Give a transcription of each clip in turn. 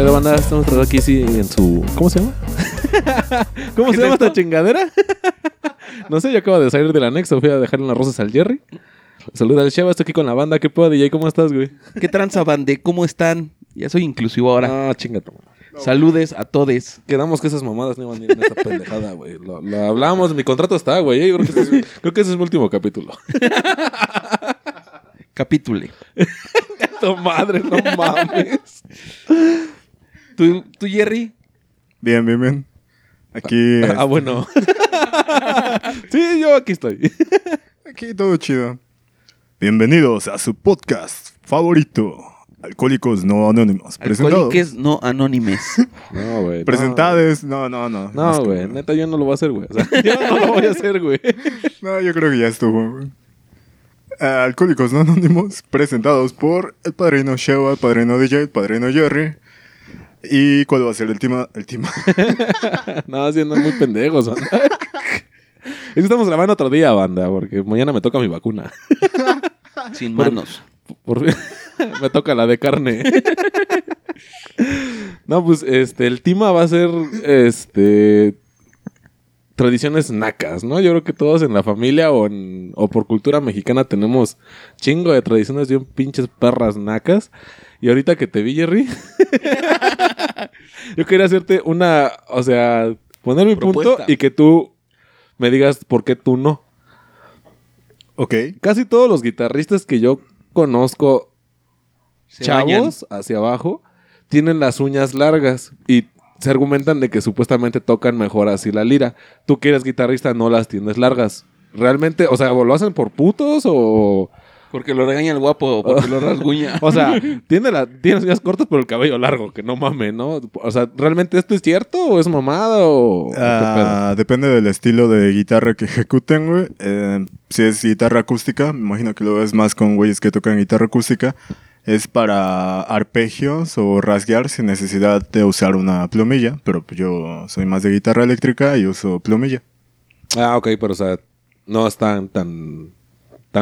Pero banda, estamos aquí sí en su. ¿Cómo se llama? ¿Cómo se llama esta chingadera? no sé, yo acabo de salir del anexo, fui a dejarle las rosas al Jerry. Saluda al Sheva, estoy aquí con la banda. ¿Qué puedo, DJ? ¿Cómo estás, güey? ¿Qué tranza, bande? ¿Cómo están? Ya soy inclusivo ahora. No, chingate. Saludes a todes. Quedamos que esas mamadas no iban a ir en esa pendejada, güey. Lo, lo hablamos, mi contrato está, güey. Yo Creo, que ese es- creo que ese es mi último capítulo. Capítule. tu madre, no mames. ¿Tú, tú, Jerry? Bien, bien, bien. Aquí, Ah, bueno. sí, yo aquí estoy. aquí todo chido. Bienvenidos a su podcast favorito, Alcohólicos No Anónimos. Alcohóliques no anónimes. No, güey. no. Presentades, no, no, no. No, güey, neta, yo no lo voy a hacer, güey. O sea, yo no lo voy a hacer, güey. No, yo creo que ya estuvo. güey. Ah, Alcohólicos No Anónimos, presentados por el padrino Sheva, el padrino DJ, el padrino Jerry. ¿Y cuál va a ser el tema? El tema. No, haciendo muy pendejos, banda. Estamos grabando otro día, banda, porque mañana me toca mi vacuna. Sin manos. Por me toca la de carne. No, pues este, el tema va a ser este tradiciones nacas, ¿no? Yo creo que todos en la familia o, en, o por cultura mexicana tenemos chingo de tradiciones bien pinches perras nacas. Y ahorita que te vi, Jerry, yo quería hacerte una, o sea, poner mi punto y que tú me digas por qué tú no. Ok. Casi todos los guitarristas que yo conozco Se bañan. chavos hacia abajo tienen las uñas largas y se argumentan de que supuestamente tocan mejor así la lira. Tú que eres guitarrista no las tienes largas. Realmente, o sea, ¿o lo hacen por putos o Porque lo regaña el guapo, porque lo rasguña. o sea, tiene la tiene uñas cortas pero el cabello largo, que no mames, ¿no? O sea, ¿realmente esto es cierto o es mamada o, Ah, depende del estilo de guitarra que ejecuten, güey. Eh, si es guitarra acústica, me imagino que lo ves más con güeyes que tocan guitarra acústica. Es para arpegios o rasguear sin necesidad de usar una plumilla. Pero pues yo soy más de guitarra eléctrica y uso plumilla. Ah, ok, pero o sea, no están tan tan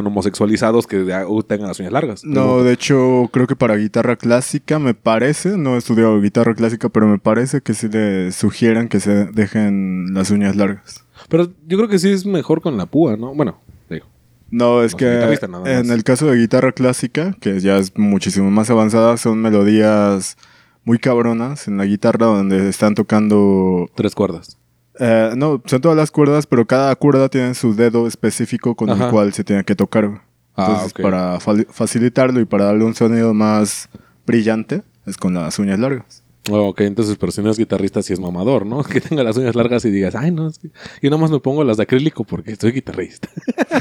homosexualizados que uh, tengan las uñas largas. No, de hecho, creo que para guitarra clásica me parece, no he estudiado guitarra clásica, pero me parece que sí le sugieran que se dejen las uñas largas. Pero yo creo que sí es mejor con la púa, ¿no? Bueno, digo. No, es No que en el caso de guitarra clásica, que ya es muchísimo más avanzada, son melodías muy cabronas en la guitarra donde están tocando... Tres cuerdas. Eh, no, son todas las cuerdas, pero cada cuerda tiene su dedo específico con Ajá. el cual se tiene que tocar. Ah, Entonces, ok. para fa- facilitarlo y para darle un sonido más brillante, es con las uñas largas. Oh, ok, entonces, pero si no es guitarrista, sí es mamador, ¿no? Que tenga las uñas largas y digas, ay, no, es que... Yo nomás me pongo las de acrílico porque soy guitarrista.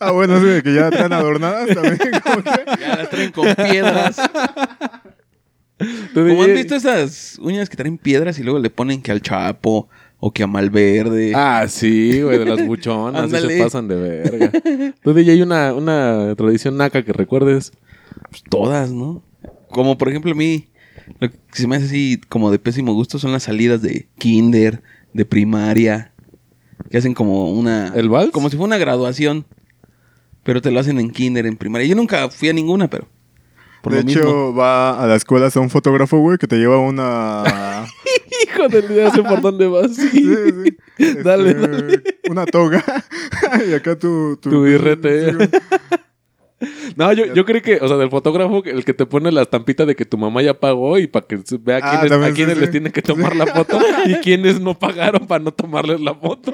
ah, bueno, sí, que ya están adornadas también. como que- Ya las traen con piedras. ¿Cómo han visto esas uñas que traen piedras y luego le ponen que al Chapo o que a Malverde? Ah, sí, güey, de las buchonas, sí se pasan de verga. Tú, DJ, hay una, una tradición naca que recuerdes. Pues todas, ¿no? Como por ejemplo a mí, lo que se me hace así como de pésimo gusto son las salidas de kinder, de primaria, que hacen como una... ¿El vals? Como si fuera una graduación, pero te lo hacen en kinder, en primaria. Yo nunca fui a ninguna, pero... Por de hecho, mismo. va a la escuela a un fotógrafo, güey, que te lleva una... Hijo del día, sé por dónde vas. Sí. Sí, sí. Este, Dale, dale. Una toga. y acá tu... Tu birrete. Sí, güey. No, yo, yo creo que, o sea, del fotógrafo, el que te pone la estampita de que tu mamá ya pagó y para que vea Ah, quiénes, a quiénes les sí. tiene que tomar la foto y quiénes no pagaron para no tomarles la foto.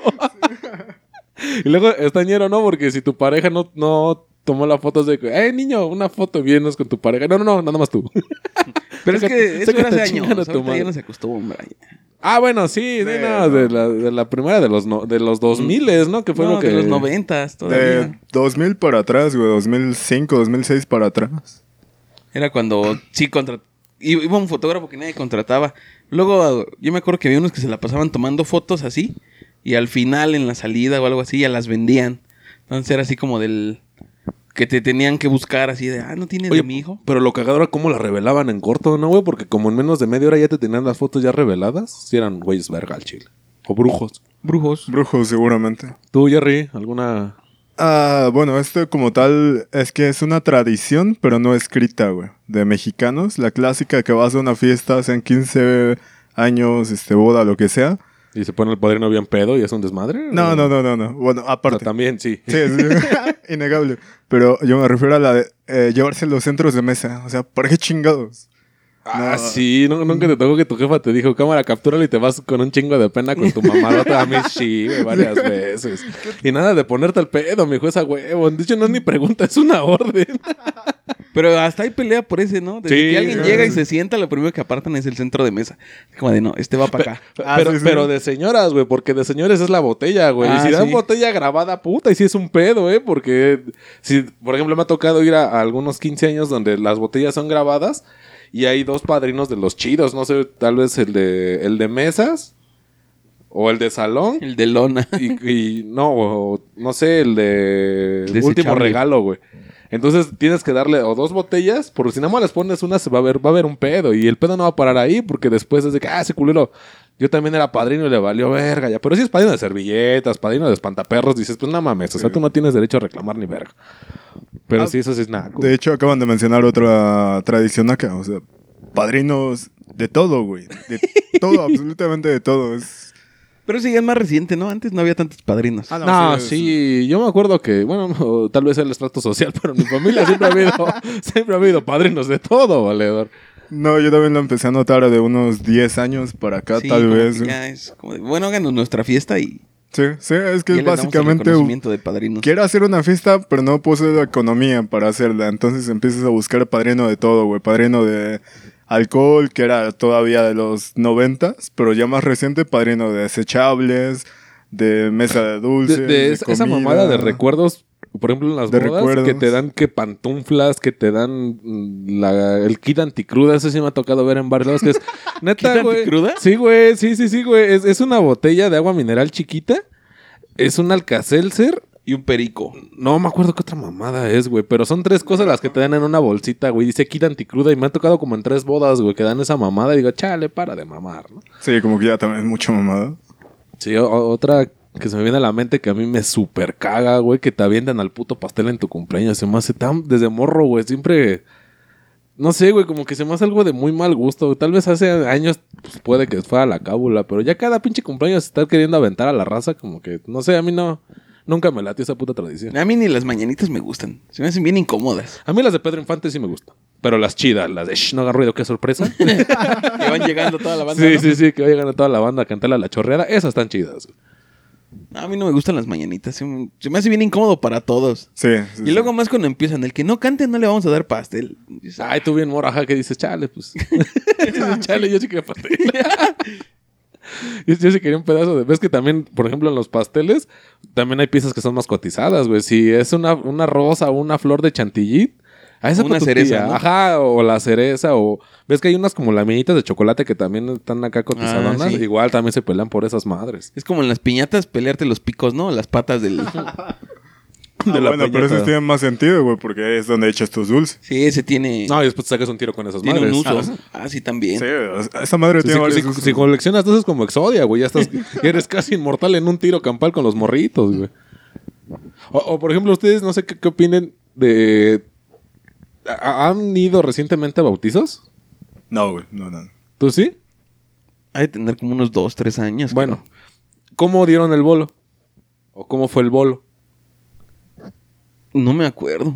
y luego está ñero, ¿no? Porque si tu pareja no, no tomó la foto de que, eh, niño, una foto, vienes con tu pareja. No, no, no, nada más tú. Pero es que eso era hace años. tu ahorita madre. ya no se acostumbra. ah, bueno, sí, Sí, no, de, la, de la primera de los, no, de los 2000, ¿no? Que fue no, lo que... de los noventas todavía. De 2000 para atrás, güey. 2005, 2006 para atrás. Era cuando sí contra... i- Iba un fotógrafo que nadie contrataba. Luego yo me acuerdo que había unos que se la pasaban tomando fotos así. Y al final, en la salida o algo así, ya las vendían. Entonces era así como del... Que te tenían que buscar así de... Ah, ¿no tienes Oye, de mi hijo? Pero lo cagado era cómo la revelaban en corto, ¿no, güey? Porque como en menos de media hora ya te tenían las fotos ya reveladas, si eran güeyes verga al chile. O brujos. Brujos. Brujos, seguramente. ¿Tú, Jerry, alguna...? Ah, bueno, esto como tal es que es una tradición, pero no escrita, güey. De mexicanos. La clásica que vas a una fiesta, sean 15 años, este, boda, lo que sea. ¿Y se pone el padrino bien pedo y es un desmadre? No, no, no, no, no. Bueno, O sea, aparte. también, sí. Sí, es innegable. Pero yo me refiero a la de eh, llevarse los centros de mesa. O sea, ¿para qué chingados? Ah, No. sí, ¿no- nunca te tocó que tu jefa te dijo, cámara, captúrala y te vas con un chingo de pena con tu mamadota a mí, sí, varias veces. Y nada de ponerte al pedo, mi jueza huevo. De hecho, no es ni pregunta, es una orden. Pero hasta hay pelea por ese, ¿no? Desde Sí, que alguien llega y se sienta, lo primero que apartan es el centro de mesa. Como de, no, este va para acá. Ah, pero, sí, sí. pero de señoras, güey, porque de señores es la botella, güey. Ah, y si dan botella grabada, puta, y si es un pedo, ¿eh? Porque, si, por ejemplo, me ha tocado ir a, a algunos 15 años donde las botellas son grabadas y hay dos padrinos de los chidos, no sé, tal vez el de, el de mesas o el de salón. El de lona. y, y no, o, no sé, el de último regalo, güey. Entonces tienes que darle o dos botellas, porque si nada más les pones una, se va a ver, va a haber un pedo. Y el pedo no va a parar ahí, porque después es de que, ah, ese culero, yo también era padrino y le valió verga ya. Pero si es padrino de servilletas, padrino de espantaperros, dices, pues no mames, o sea, tú no tienes derecho a reclamar ni verga. Pero Ah, sí, eso sí es naco. De hecho, acaban de mencionar otra tradición acá. O sea, padrinos de todo, güey. De todo, absolutamente de todo. Es... Pero sí, es más reciente, ¿no? Antes no había tantos padrinos. Ah, No, sí, sí, yo me acuerdo que, bueno, no, tal vez el estrato social, pero en mi familia siempre ha habido, siempre ha habido padrinos de todo, valedor. No, yo también lo empecé a notar de unos 10 años para acá, Sí, tal vez. Ya es como de, bueno, háganos nuestra fiesta y Sí, sí, es que ya es básicamente... de padrinos. Quiero hacer una fiesta, pero no poseo la economía para hacerla. Entonces empiezas a buscar padrino de todo, güey. Padrino de alcohol, que era todavía de los noventas, pero ya más reciente, padrino de desechables, de mesa de dulces. de de esa, mamada de recuerdos, por ejemplo, en las De bodas, recuerdos. que te dan que pantuflas, que te dan mm, la, el kit anticruda, eso sí me ha tocado ver en varios lados, que es neta, ¿Kit güey. anticruda? Sí, güey, sí, sí, sí, güey. Es, es una botella de agua mineral chiquita, es un alcacelser, Y un perico. no me acuerdo qué otra mamada es, güey, pero son tres cosas las que te dan en una bolsita, güey. Dice kit anticruda y me ha tocado como en tres bodas, güey, que dan esa mamada y digo, chale, para de mamar, ¿no? Sí, como que ya también es mucho mamada. Sí, otra que se me viene a la mente que a mí me super caga, güey, que te avientan al puto pastel en tu cumpleaños. Se me hace tan desde morro, güey, siempre... No sé, güey, como que se me hace algo de muy mal gusto. Tal vez hace años pues, puede que fuera la cábula, pero ya cada pinche cumpleaños estar queriendo aventar a la raza, como que, no sé, a mí no... Nunca me latió esa puta tradición. A mí ni las mañanitas me gustan. Se me hacen bien incómodas. A mí las de Pedro Infante sí me gustan. Pero las chidas, las de Shh, no haga ruido, qué sorpresa. que van llegando toda la banda. sí, ¿no? sí, sí, que va llegando toda la banda a cantarle a la chorreada. Esas están chidas. No, a mí no me gustan las mañanitas. Se me, se me hace bien incómodo para todos. Sí. sí, Y sí. luego más cuando empiezan, el que no cante no le vamos a dar pastel. Dices, Ay, tú bien moraja que dices, chale, pues. Dices, chale, yo sí quería pastel. yo, yo sí quería un pedazo de. Ves que también, por ejemplo, en los pasteles, también hay piezas que son más cotizadas, güey. Si es una, una rosa o una flor de chantilly. A esa Una potutilla, cereza, ¿no? Ajá, o la cereza, o... ¿Ves que hay unas como laminitas de chocolate que también están acá cotizadonas? Ah, sí. Igual también se pelean por esas madres. Es como en las piñatas pelearte los picos, ¿no? Las patas del... Ah, de la bueno, pero piñata. eso tiene más sentido, güey, porque es donde echas tus dulces. Sí, ese tiene... No, y después te sacas un tiro con esas tiene madres. un uso. Ah, sí, también. Sí, esa madre Si, tiene si- varios si- coleccionas entonces como Exodia, güey, ya estás, ya eres casi inmortal en un tiro campal con los morritos, güey. O, o, por ejemplo, ustedes no sé qué, qué opinen de... ¿ha- ¿Han ido recientemente a bautizos? No, güey, no, no. ¿Tú sí? Hay de tener como unos dos, tres años. Bueno, ¿cómo dieron el bolo? ¿O cómo fue el bolo? No me acuerdo.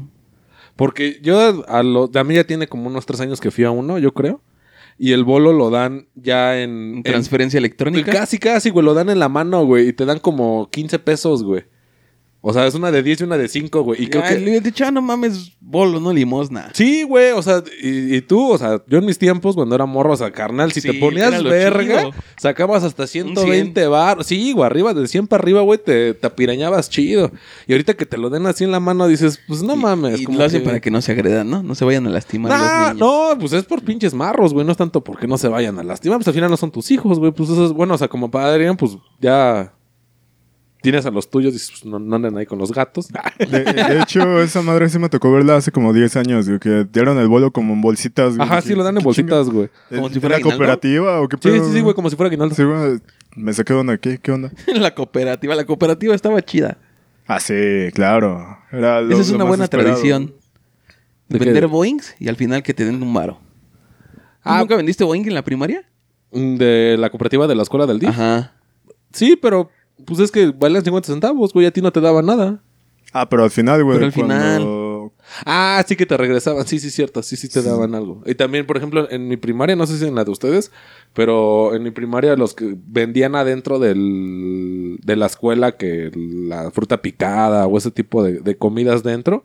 Porque yo a lo, a mí ya tiene como unos tres años que fui a uno, yo creo. Y el bolo lo dan ya en... en- Transferencia electrónica. Casi, casi, güey. Lo dan en la mano, güey. Y te dan como 15 pesos, güey. O sea, es una de 10 y una de 5, güey. Y creo Ay, que... le hubiera dicho, ah, no mames, bolo, no limosna. Sí, güey. O sea, y, y tú, o sea, yo en mis tiempos, cuando era morro, o sea, carnal, si Sí, te ponías verga, chido. sacabas hasta 120 bar. Sí, güey, arriba, de 100 para arriba, güey, te, te apirañabas chido. Y ahorita que te lo den así en la mano, dices, pues no mames. Y como lo hacen que- para que no se agredan, ¿no? No se vayan a lastimar Nah, los niños. no, pues es por pinches marros, güey. No es tanto porque no se vayan a lastimar. Pues al final no son tus hijos, güey. Pues eso es bueno. O sea, como padre, pues ya. Tienes a los tuyos, dices, pues no, no anden ahí con los gatos. De, de hecho, esa madre sí me tocó verla hace como 10 años, güey, que dieron el bolo como en bolsitas, güey. Ajá, sí, lo dan en ¿qué bolsitas, güey. Como si ¿De fuera la cooperativa o qué Sí, pedo, sí, sí, güey, como si fuera aguinaldo. Sí, güey. Me saqué de onda. ¿Qué, ¿Qué onda? la cooperativa. La cooperativa estaba chida. Ah, sí, claro. Era lo- Esa es lo una más buena esperado. tradición. ¿De? Vender Boeings y al final que te den un varo. ¿Tú Ah. ¿Nunca vendiste Boeing en la primaria? De la cooperativa de la escuela del DIF. Ajá. Sí, pero pues es que valen 50 centavos, güey, a ti no te daban nada. Ah, pero al final, güey. Pero al cuando- Ah, sí que te regresaban. Sí, sí, cierto. Sí, sí te daban algo. Y también, por ejemplo, en mi primaria, no sé si en la de ustedes, pero en mi primaria los que vendían adentro del, de la escuela que la fruta picada o ese tipo de, de comidas dentro,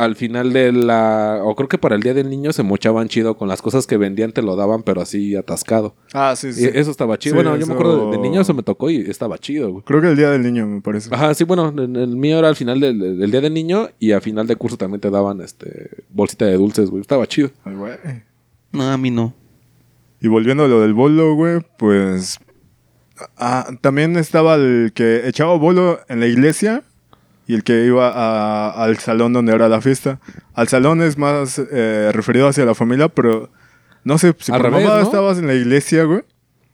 al final de la... O creo que para el Día del Niño se mochaban chido con las cosas que vendían, te lo daban, pero así atascado. Ah, sí, Y sí. eso estaba chido. Sí, bueno, yo me acuerdo de, de niño, eso me tocó y estaba chido, güey. Creo que el día del niño, me parece. Ajá, sí, bueno, en el mío era al final del, del día del niño y a final de curso también te daban este bolsita de dulces, güey. Estaba chido. Ay, güey. No, a mí no. Y volviendo a lo del bolo, güey, pues. Ah, también estaba el que echaba bolo en la iglesia y el que iba a- al salón donde era la fiesta. Al salón es más eh, referido hacia la familia, pero no sé, si por revés, mamá ¿no? estabas en la iglesia, güey.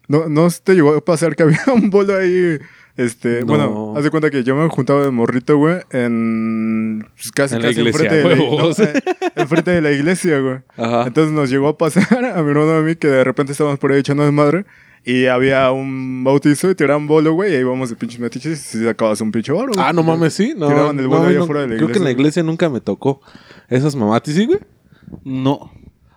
No, no te llegó a pasar que había un bolo ahí. Este, No. bueno, haz de cuenta que yo me juntaba de morrito, güey, en pues, casi, En la casi iglesia, enfrente, de la, no, eh, enfrente de la iglesia, güey. Ajá. Entonces nos llegó a pasar a mi hermano y a mí que de repente estábamos por ahí echando de madre y había un bautizo y tiraban bolo, güey, y ahí íbamos de pinches metiches y sacabas un pinche oro. Ah, no mames, sí. No, Tiraban el no, bolo ahí no, afuera de la Creo que en la iglesia. iglesia nunca me tocó. Esas mamás, ¿sí, güey? No.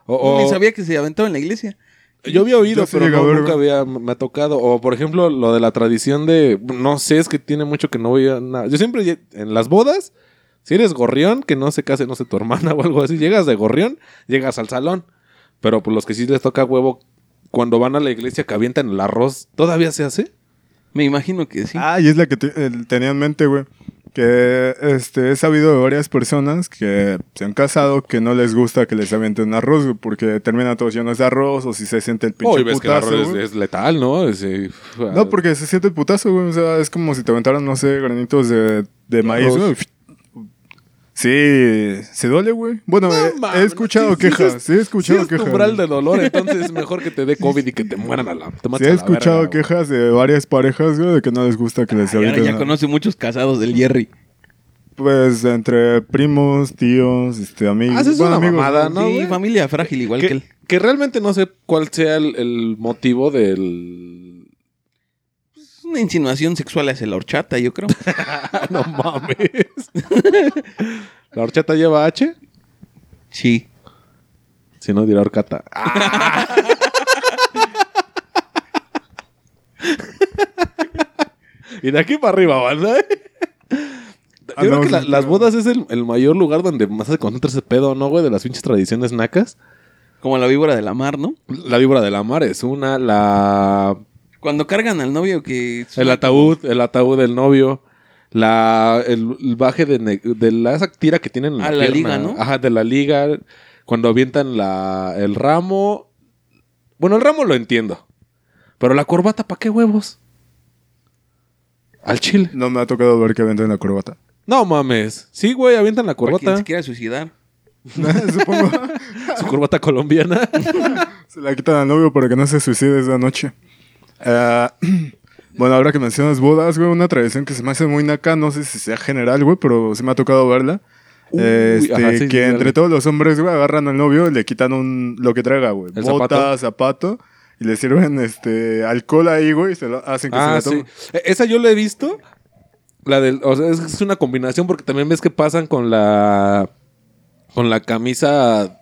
Ni sabía que se aventaba en la iglesia. Yo había oído, Yo pero no, ver, nunca había, me ha tocado. O, por ejemplo, lo de la tradición de... No sé, es que tiene mucho que no voy a... nada. Yo siempre, en las bodas, si eres gorrión, que no se case, no sé, tu hermana o algo así, llegas de gorrión, llegas al salón. Pero por los que sí les toca huevo, cuando van a la iglesia que avientan el arroz, ¿todavía se hace? Me imagino que sí. Ah, y es la que te- eh, tenía en mente, güey. Que este, he sabido de varias personas que se han casado que no les gusta que les avienten arroz, güey, porque terminan todos llenos de arroz o si se siente el pinche Oh, y ves que el putazo, arroz es, letal, ¿no? Es, eh, No, porque se siente el putazo, güey. O sea, es como si te aventaran, no sé, granitos de, de maíz, güey. Sí, se duele, güey. Bueno, he- he, escuchado sí, quejas, es- sí he escuchado sí es tu quejas. umbral güey. de dolor, entonces es mejor que te dé COVID y que te mueran a la... Te Sí he a la escuchado verga, quejas de varias parejas, güey, de que no les gusta que les avienten. ya conoce muchos casados del Jerry. Pues entre primos, tíos, este, amigos. Ah, eso es bueno, una amigos, mamada, ¿no? No, sí, familia frágil igual que, que, él. que realmente no sé cuál sea el, el motivo del... Una insinuación sexual hacia la horchata, yo creo. no mames. ¿La horchata lleva H? Sí. Si no, dirá horcata. y de aquí para arriba, banda. ¿eh? Yo Ah, creo no, que las bodas es el, el mayor lugar donde más se concentra ese pedo, ¿no, güey? De las pinches tradiciones nacas. Como la víbora de la mar, ¿no? La víbora de la mar es una, la Cuando cargan al novio que... El ataúd, el ataúd del novio. La, el, el baje de, ne- de la, esa tira que tienen en Ah, la, liga, ¿no? Ajá, de la liga. Cuando avientan la, el ramo. Bueno, el ramo lo entiendo. Pero la corbata, ¿para qué huevos? Al chile. No me ha tocado ver que venden la corbata. No mames. Sí, güey, avientan la Para quien corbata. se quiera suicidar. Supongo. Su corbata colombiana. se la quitan al novio para que no se suicide esa noche. Ah, bueno, ahora que mencionas bodas, güey, una tradición que se me hace muy naca, no sé si sea general, güey, pero sí me ha tocado verla. Uy, Este, ajá, sí, sí, que dale. entre todos los hombres, güey, agarran al novio y le quitan un, lo que traiga, güey. Bota, zapato. Y le sirven este alcohol ahí, güey, y se lo hacen que ah, se la sí. tome. E- Esa yo la he visto. La del, o sea, es una combinación porque también ves que pasan con la con la camisa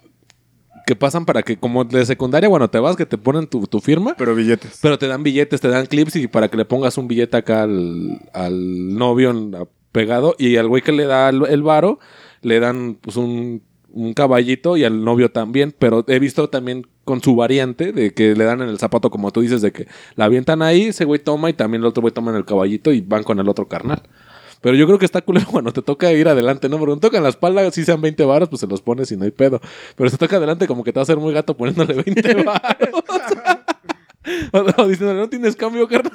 que pasan para que como de secundaria cuando te vas que te ponen tu, tu firma, Pero billetes. pero te dan billetes, te dan clips y para que le pongas un billete acá al, al novio pegado y al güey que le da el, el varo le dan pues un, un caballito y al novio también, pero he visto también con su variante de que le dan en el zapato como tú dices de que la avientan ahí, ese güey toma y también el otro güey toma en el caballito y van con el otro carnal. Pero yo creo que está culero cuando te toca ir adelante, ¿no? Porque cuando tocan la espalda, si sean 20 varos, pues se los pones y no hay pedo. Pero si te toca adelante, como que te va a hacer muy gato poniéndole 20 varos. o, o diciéndole, no tienes cambio, carnal.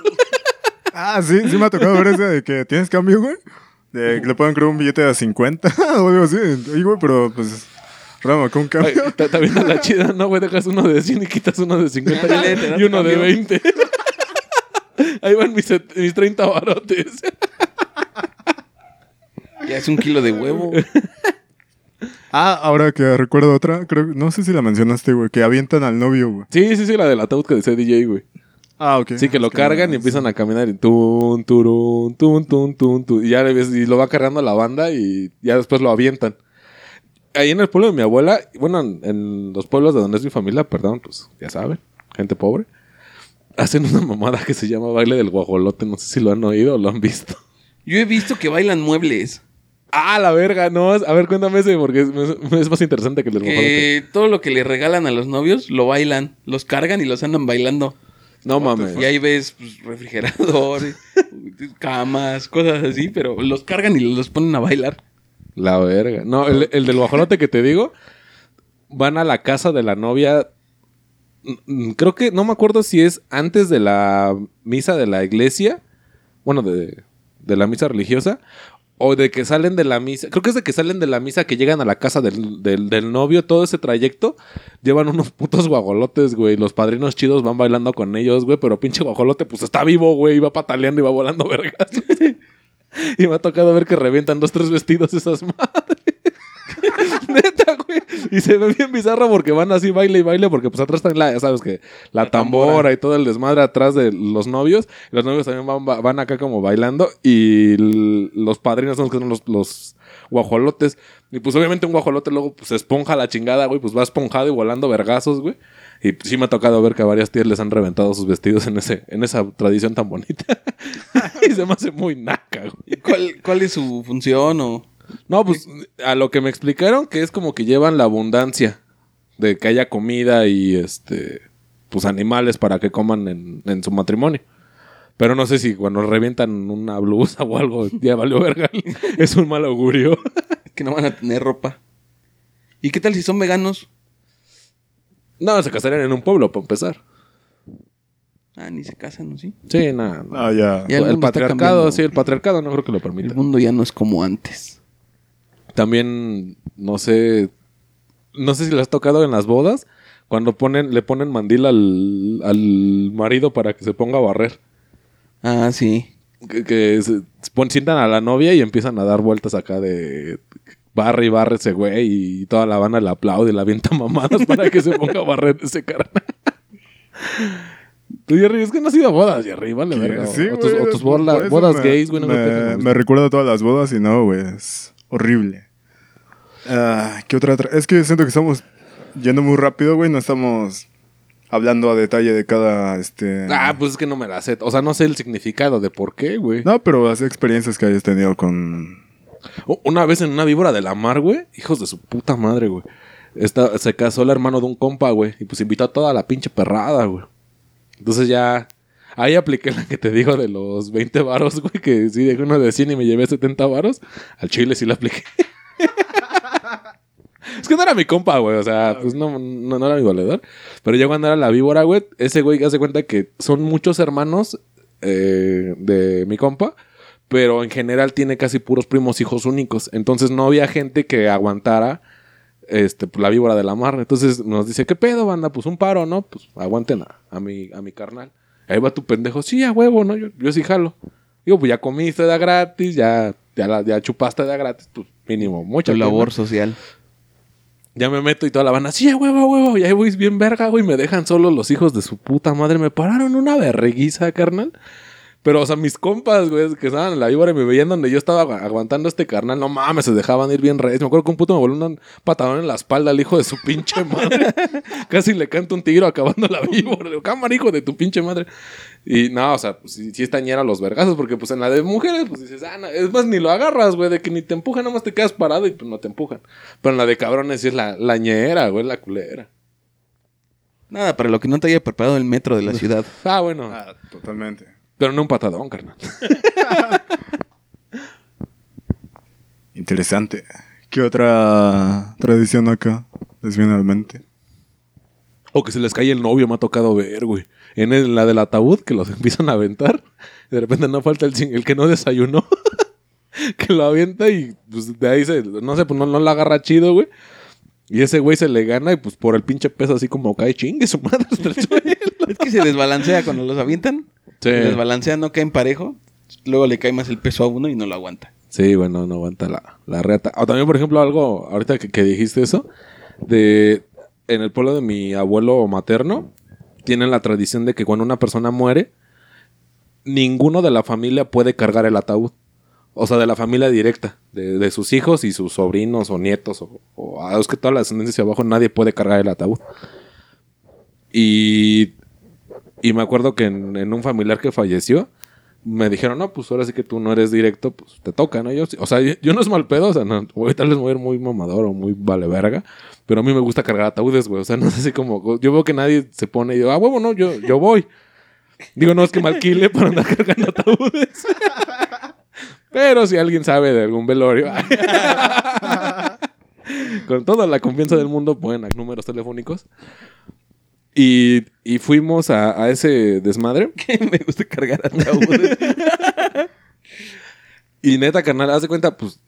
Ah, sí, sí me ha tocado ver ese de que tienes cambio, güey. De que le pueden crear un billete de 50 o algo así. Oye, güey, pero pues. Rama, con cambio. ta- También a la chida, ¿no, güey? Dejas uno de 100 y quitas uno de 50 Ándale, te das y uno de cambio. 20. Ahí van mis, set- mis 30 barotes. Ya es un kilo de huevo. Ah, ahora que recuerdo otra, creo, no sé si la mencionaste, güey, que avientan al novio, güey. Sí, sí, sí, la del ataúd que decía DJ, güey. Ah, ok. Sí, que lo Es cargan y empiezan a caminar y tun, turun, tun, tun, tun, tun, y ya y lo va cargando la banda y ya después lo avientan. Ahí en el pueblo de mi abuela, bueno, en, en los pueblos de donde es mi familia, perdón, pues ya saben, gente pobre, hacen una mamada que se llama baile del guajolote, no sé si lo han oído o lo han visto. Yo he visto que bailan muebles. Ah, la verga, no, a ver, cuéntame ese porque es, es más interesante que el. Que todo lo que le regalan a los novios lo bailan. Los cargan y los andan bailando. No mames. Y ahí ves pues, refrigeradores, camas, cosas así, pero los cargan y los ponen a bailar. La verga. No, el, el del guajolote que te digo, van a la casa de la novia. mm, mm, Creo que no me acuerdo si es antes de la misa de la iglesia. Bueno, de, de la misa religiosa. O de que salen de la misa. Creo que es de que salen de la misa que llegan a la casa del, del- del novio. Todo ese trayecto. Llevan unos putos guajolotes, güey. Los padrinos chidos van bailando con ellos, güey. Pero pinche guajolote, pues está vivo, güey. Y va pataleando y va volando vergas. Y me ha tocado ver que revientan dos, tres vestidos esas madres. Neta, güey. Y se ve bien bizarro porque van así baile y baile porque pues atrás están la, ya sabes que la, La tambora. tambora. y todo el desmadre atrás de los novios. Los novios también van, van acá como bailando y los padrinos son los que son los, los guajolotes. Y pues obviamente un guajolote luego pues se esponja la chingada, güey. Pues va esponjado y volando vergazos, güey. Y pues, sí me ha tocado ver que a varias tías les han reventado sus vestidos en ese en esa tradición tan bonita. y se me hace muy naca, güey. ¿Y ¿Cuál, ¿Cuál es su función o...? No, pues a lo que me explicaron que es como que llevan la abundancia de que haya comida y este pues animales para que coman en, en su matrimonio. Pero no sé si cuando revientan una blusa o algo ya valió verga. es un mal augurio. que no van a tener ropa? ¿Y qué tal si son veganos? no, se casarían en un pueblo para empezar. Ah, ni se casan, ¿no? ¿Sí? Sí, nada. Ah, ya. Ya el el patriarcado, sí, el patriarcado no creo que lo El permita. mundo ya no es como antes. También, no sé, no sé si le has tocado en las bodas, cuando ponen, le ponen mandil al, al marido para que se ponga a barrer. Ah, sí. que, que se, sientan a la novia y empiezan a dar vueltas acá de barre y barre ese güey y toda la banda le aplaude y la avienta mamadas para que se ponga a barrer ese carnal. Tú, Jerry, es que no has ido a bodas, Jerry, vale, verga. Sí, o, tus, o bodas me- gays, güey, no me, me recuerda a todas las bodas y no, güey, es horrible. Ah, ¿Qué otra? tra- Es que siento que estamos yendo muy rápido, güey, no estamos hablando a detalle de cada, este... Ah, pues es que no me la sé. O sea, no sé el significado de por qué, güey. No, pero las experiencias que hayas tenido con... Una vez en una víbora de la mar, güey. Hijos de su puta madre, güey. Esta- se casó el hermano de un compa, güey. Y pues invitó a toda la pinche perrada, güey. Entonces ya. Ahí apliqué la que te digo de los 20 varos, güey. Que sí dejé uno de 100 y me llevé 70 varos. Al chile sí la apliqué. es que no era mi compa, güey. O sea, pues no, no, no era mi valedor. Pero ya cuando era la víbora, güey. Ese güey hace cuenta que son muchos hermanos eh, de mi compa pero en general tiene casi puros primos hijos únicos. Entonces no había gente que aguantara este, pues, la víbora de la mar. Entonces nos dice, ¿qué pedo, banda? Pues un paro, ¿no? Pues aguanten a, a mi, a mi carnal. Ahí va tu pendejo, sí, a huevo, ¿no? Yo, yo sí jalo. Digo, pues ya comiste de a gratis, ya, ya, la- ya chupaste de a gratis, pues mínimo, mucha Tu pena. labor social. Ya me meto y toda la banda, sí, a huevo, a huevo. Y ahí voy bien verga, güey. Me dejan solo los hijos de su puta madre. Me pararon una berreguiza, carnal. Pero, o sea, mis compas, güey, que estaban en la víbora y me veían donde yo estaba agu- aguantando este carnal, no mames, se dejaban ir bien redes. Me acuerdo que un puto me volvió un patadón en la espalda al hijo de su pinche madre. Casi le canto un tiro acabando la víbora. Le digo, cámara, hijo de tu pinche madre. Y no, o sea, pues sí, sí estañera los vergazos, porque pues en la de mujeres, pues dices, ah, no, es más, ni lo agarras, güey, de que ni te empujan, nada más te quedas parado y pues no te empujan. Pero en la de cabrones sí es la, la ñera, güey, la culera. Nada, para lo que no te haya preparado el metro de la ciudad. Ah, bueno. Ah, totalmente. Pero no un patadón, carnal. Interesante. ¿Qué otra tradición acá les viene a la mente? O que se les cae el novio, me ha tocado ver, güey. En el- la del ataúd, que los empiezan a aventar. De repente no falta el que no desayunó. que lo avienta y pues de ahí se, no sé, pues no, no la agarra chido, güey. Y ese güey se le gana y pues por el pinche peso así como cae chingue su madre hasta el suelo. Es que se desbalancea cuando los avientan. Sí. Se desbalancea, no caen parejo. Luego le cae más el peso a uno y no lo aguanta. Sí, bueno, no aguanta la, la reata. O también, por ejemplo, algo, ahorita que, que dijiste eso, de en el pueblo de mi abuelo materno, tienen la tradición de que cuando una persona muere, ninguno de la familia puede cargar el ataúd. O sea, de la familia directa, de, de sus hijos y sus sobrinos o nietos, o, o ah, es que toda la descendencia hacia abajo, nadie puede cargar el ataúd. Y, y me acuerdo que en, un familiar que falleció, me dijeron, no, pues ahora sí que tú no eres directo, pues te toca, ¿no? Yo, o sea, yo, no es mal pedo, o sea, no, güey, tal vez voy a ir muy mamador o muy vale verga, pero a mí me gusta cargar ataúdes, güey, o sea, no es así como, yo veo que nadie se pone y digo, ah, huevo, no, yo, yo voy. Digo, no es que me alquile para andar cargando ataúdes. pero si alguien sabe de algún velorio, con toda la confianza del mundo, pueden números telefónicos. Y, y fuimos a, a ese desmadre. Me gusta cargar ataúdes. Y neta, carnal, haz de cuenta, pues,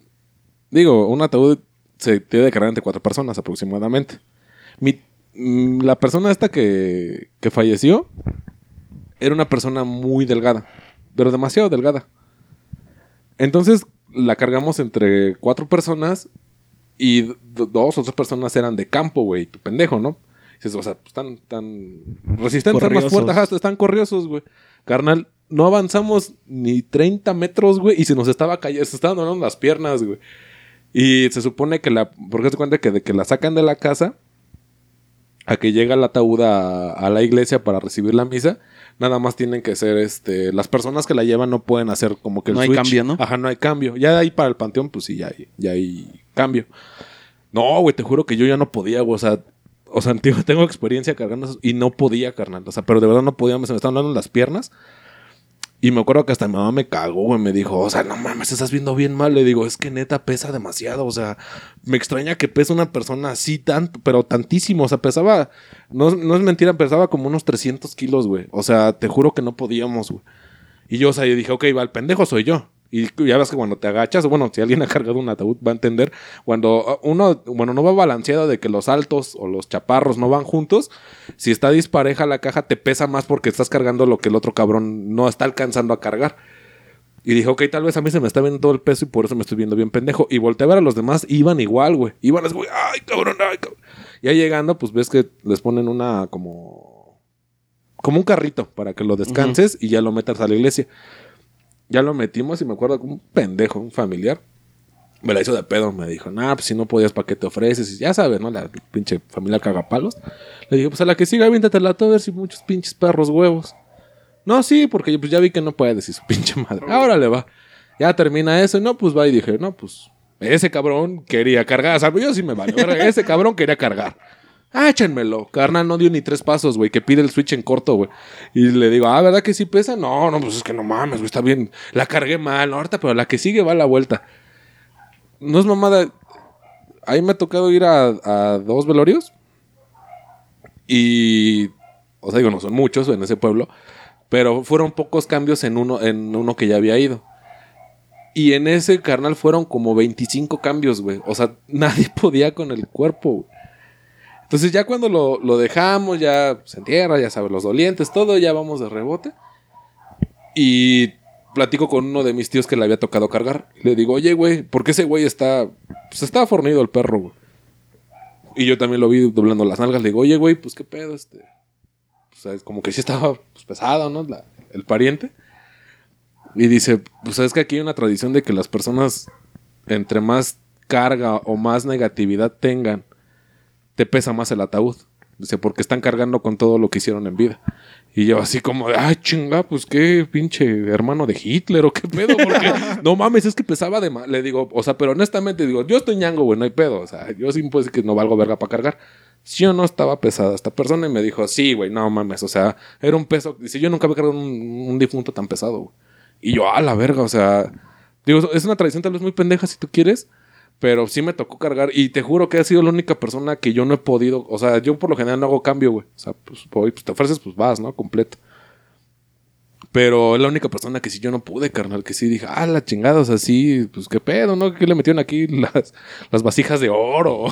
digo, un ataúd se debe de cargar entre cuatro personas aproximadamente. Mi, mm, la persona esta que, que falleció era una persona muy delgada, pero demasiado delgada. Entonces la cargamos entre cuatro personas y dos o tres personas eran de campo, güey, tu pendejo, ¿no? O sea, pues, están tan resistentes, están más fuertes, ajá, están corriosos, güey. Carnal, no avanzamos ni 30 metros, güey, y se nos estaba cayendo, se estaban donando las piernas, güey. Y se supone que la, porque se cuenta que de que la sacan de la casa a que llega el ataúd a, a la iglesia para recibir la misa, nada más tienen que ser, este, las personas que la llevan no pueden hacer como que el No hay cambio, ¿no? Ajá, no hay cambio. Ya de ahí para el panteón, pues sí, ya hay, ya hay cambio. No, güey, te juro que yo ya no podía, güey, o sea, o sea, tío, tengo experiencia cargando esos y no podía, carnal. O sea, pero de verdad no podía, se me estaban dando las piernas. Y me acuerdo que hasta mi mamá me cagó, güey. Me dijo, o sea, no mames, estás viendo bien mal. Le digo, es que neta pesa demasiado. O sea, me extraña que pesa una persona así tanto, pero tantísimo. O sea, pesaba, no, no es mentira, pesaba como unos 300 kilos, güey. O sea, te juro que no podíamos, güey. Y yo, o sea, yo dije, ok, va, el pendejo soy yo. Y ya ves que cuando te agachas, bueno, si alguien ha cargado un ataúd va a entender, cuando uh, uno, bueno, no va balanceado de que los altos o los chaparros no van juntos, si está dispareja la caja te pesa más porque estás cargando lo que el otro cabrón no está alcanzando a cargar. Y dije, ok, tal vez a mí se me está viendo todo el peso y por eso me estoy viendo bien pendejo. Y volteé a ver a los demás, iban igual, güey. Iban así, güey, ay, cabrón, ay, cabrón. Ya llegando, pues ves que les ponen una como... Como un carrito para que lo descanses y ya lo metas a la iglesia. Ya lo metimos y me acuerdo que un pendejo, un familiar, me la hizo de pedo. Me dijo, nah, pues si no podías, ¿para qué te ofreces? Y ya sabes, ¿no? La pinche familia cagapalos. Le dije, pues a la que siga, aviéntatela tú a ver si muchos pinches perros huevos. No, sí, porque pues ya vi que no puedes y su pinche madre. Ahora le va. Ya termina eso y no, pues va y dije, no, pues ese cabrón quería cargar. O yo sí me verga, Ese cabrón quería cargar. Ah, échenmelo. Carnal no dio ni tres pasos, güey, que pide el switch en corto, güey. Y le digo, ah, ¿verdad que sí pesa? No, no, pues es que no mames, güey, está bien. La cargué mal, no, ahorita, pero la que sigue va a la vuelta. No es mamada. Ahí me ha tocado ir a, dos velorios. Y. O sea, digo, no son muchos en ese pueblo. Pero fueron pocos cambios en uno, en uno que ya había ido. Y en ese carnal fueron como 25 cambios, güey. O sea, nadie podía con el cuerpo, güey. Entonces ya cuando lo, lo dejamos, ya se entierra, ya sabes, los dolientes, todo, ya vamos de rebote. Y platico con uno de mis tíos que le había tocado cargar. Le digo, oye, güey, ¿por qué ese güey está... Pues está fornido el perro, güey. Y yo también lo vi doblando las nalgas. Le digo, oye, güey, pues qué pedo, este... O sea, como que sí estaba pues, pesado, ¿no? El pariente. Y dice, pues es que aquí hay una tradición de que las personas, entre más carga o más negatividad tengan, te pesa más el ataúd. Dice, porque están cargando con todo lo que hicieron en vida. Y yo así como, de, ay, chinga, pues qué pinche hermano de Hitler o qué pedo, porque no mames, es que pesaba de más. Le digo, o sea, pero honestamente digo, yo estoy ñango, güey, no hay pedo. O sea, yo sí puedo decir que no valgo verga para cargar. Si yo no estaba pesada esta persona y me dijo, sí, güey, no mames, o sea, era un peso. Dice, yo nunca había cargado un, un difunto tan pesado, güey. Y yo, a la verga, o sea, digo, es una tradición tal vez muy pendeja si tú quieres, pero sí me tocó cargar y te juro que ha sido la única persona que yo no he podido, o sea, yo por lo general no hago cambio, güey. O sea, pues voy, pues te ofreces, pues vas, ¿no? Completo. Pero es la única persona que sí yo no pude, carnal, que sí dije, ah, la chingada, o sea, sí, pues qué pedo, ¿no? ¿Qué le metieron aquí las, las vasijas de oro?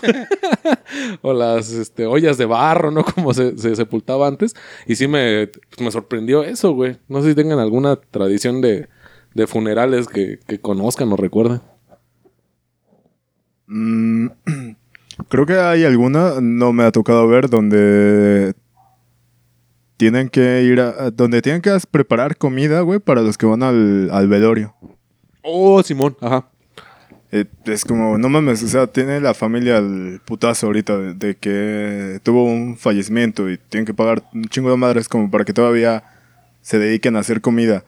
o las este, ollas de barro, ¿no? Como se, se sepultaba antes. Y sí me, pues, me sorprendió eso, güey. No sé si tengan alguna tradición de, de funerales que, que conozcan o recuerden. Mm, creo que hay alguna, no me ha tocado ver, donde tienen que ir a, donde tienen que preparar comida, güey, para los que van al, al velorio. Oh, Simón, ajá. Eh, es como, no mames, o sea, tiene la familia el putazo ahorita de, de que tuvo un fallecimiento y tienen que pagar un chingo de madres como para que todavía se dediquen a hacer comida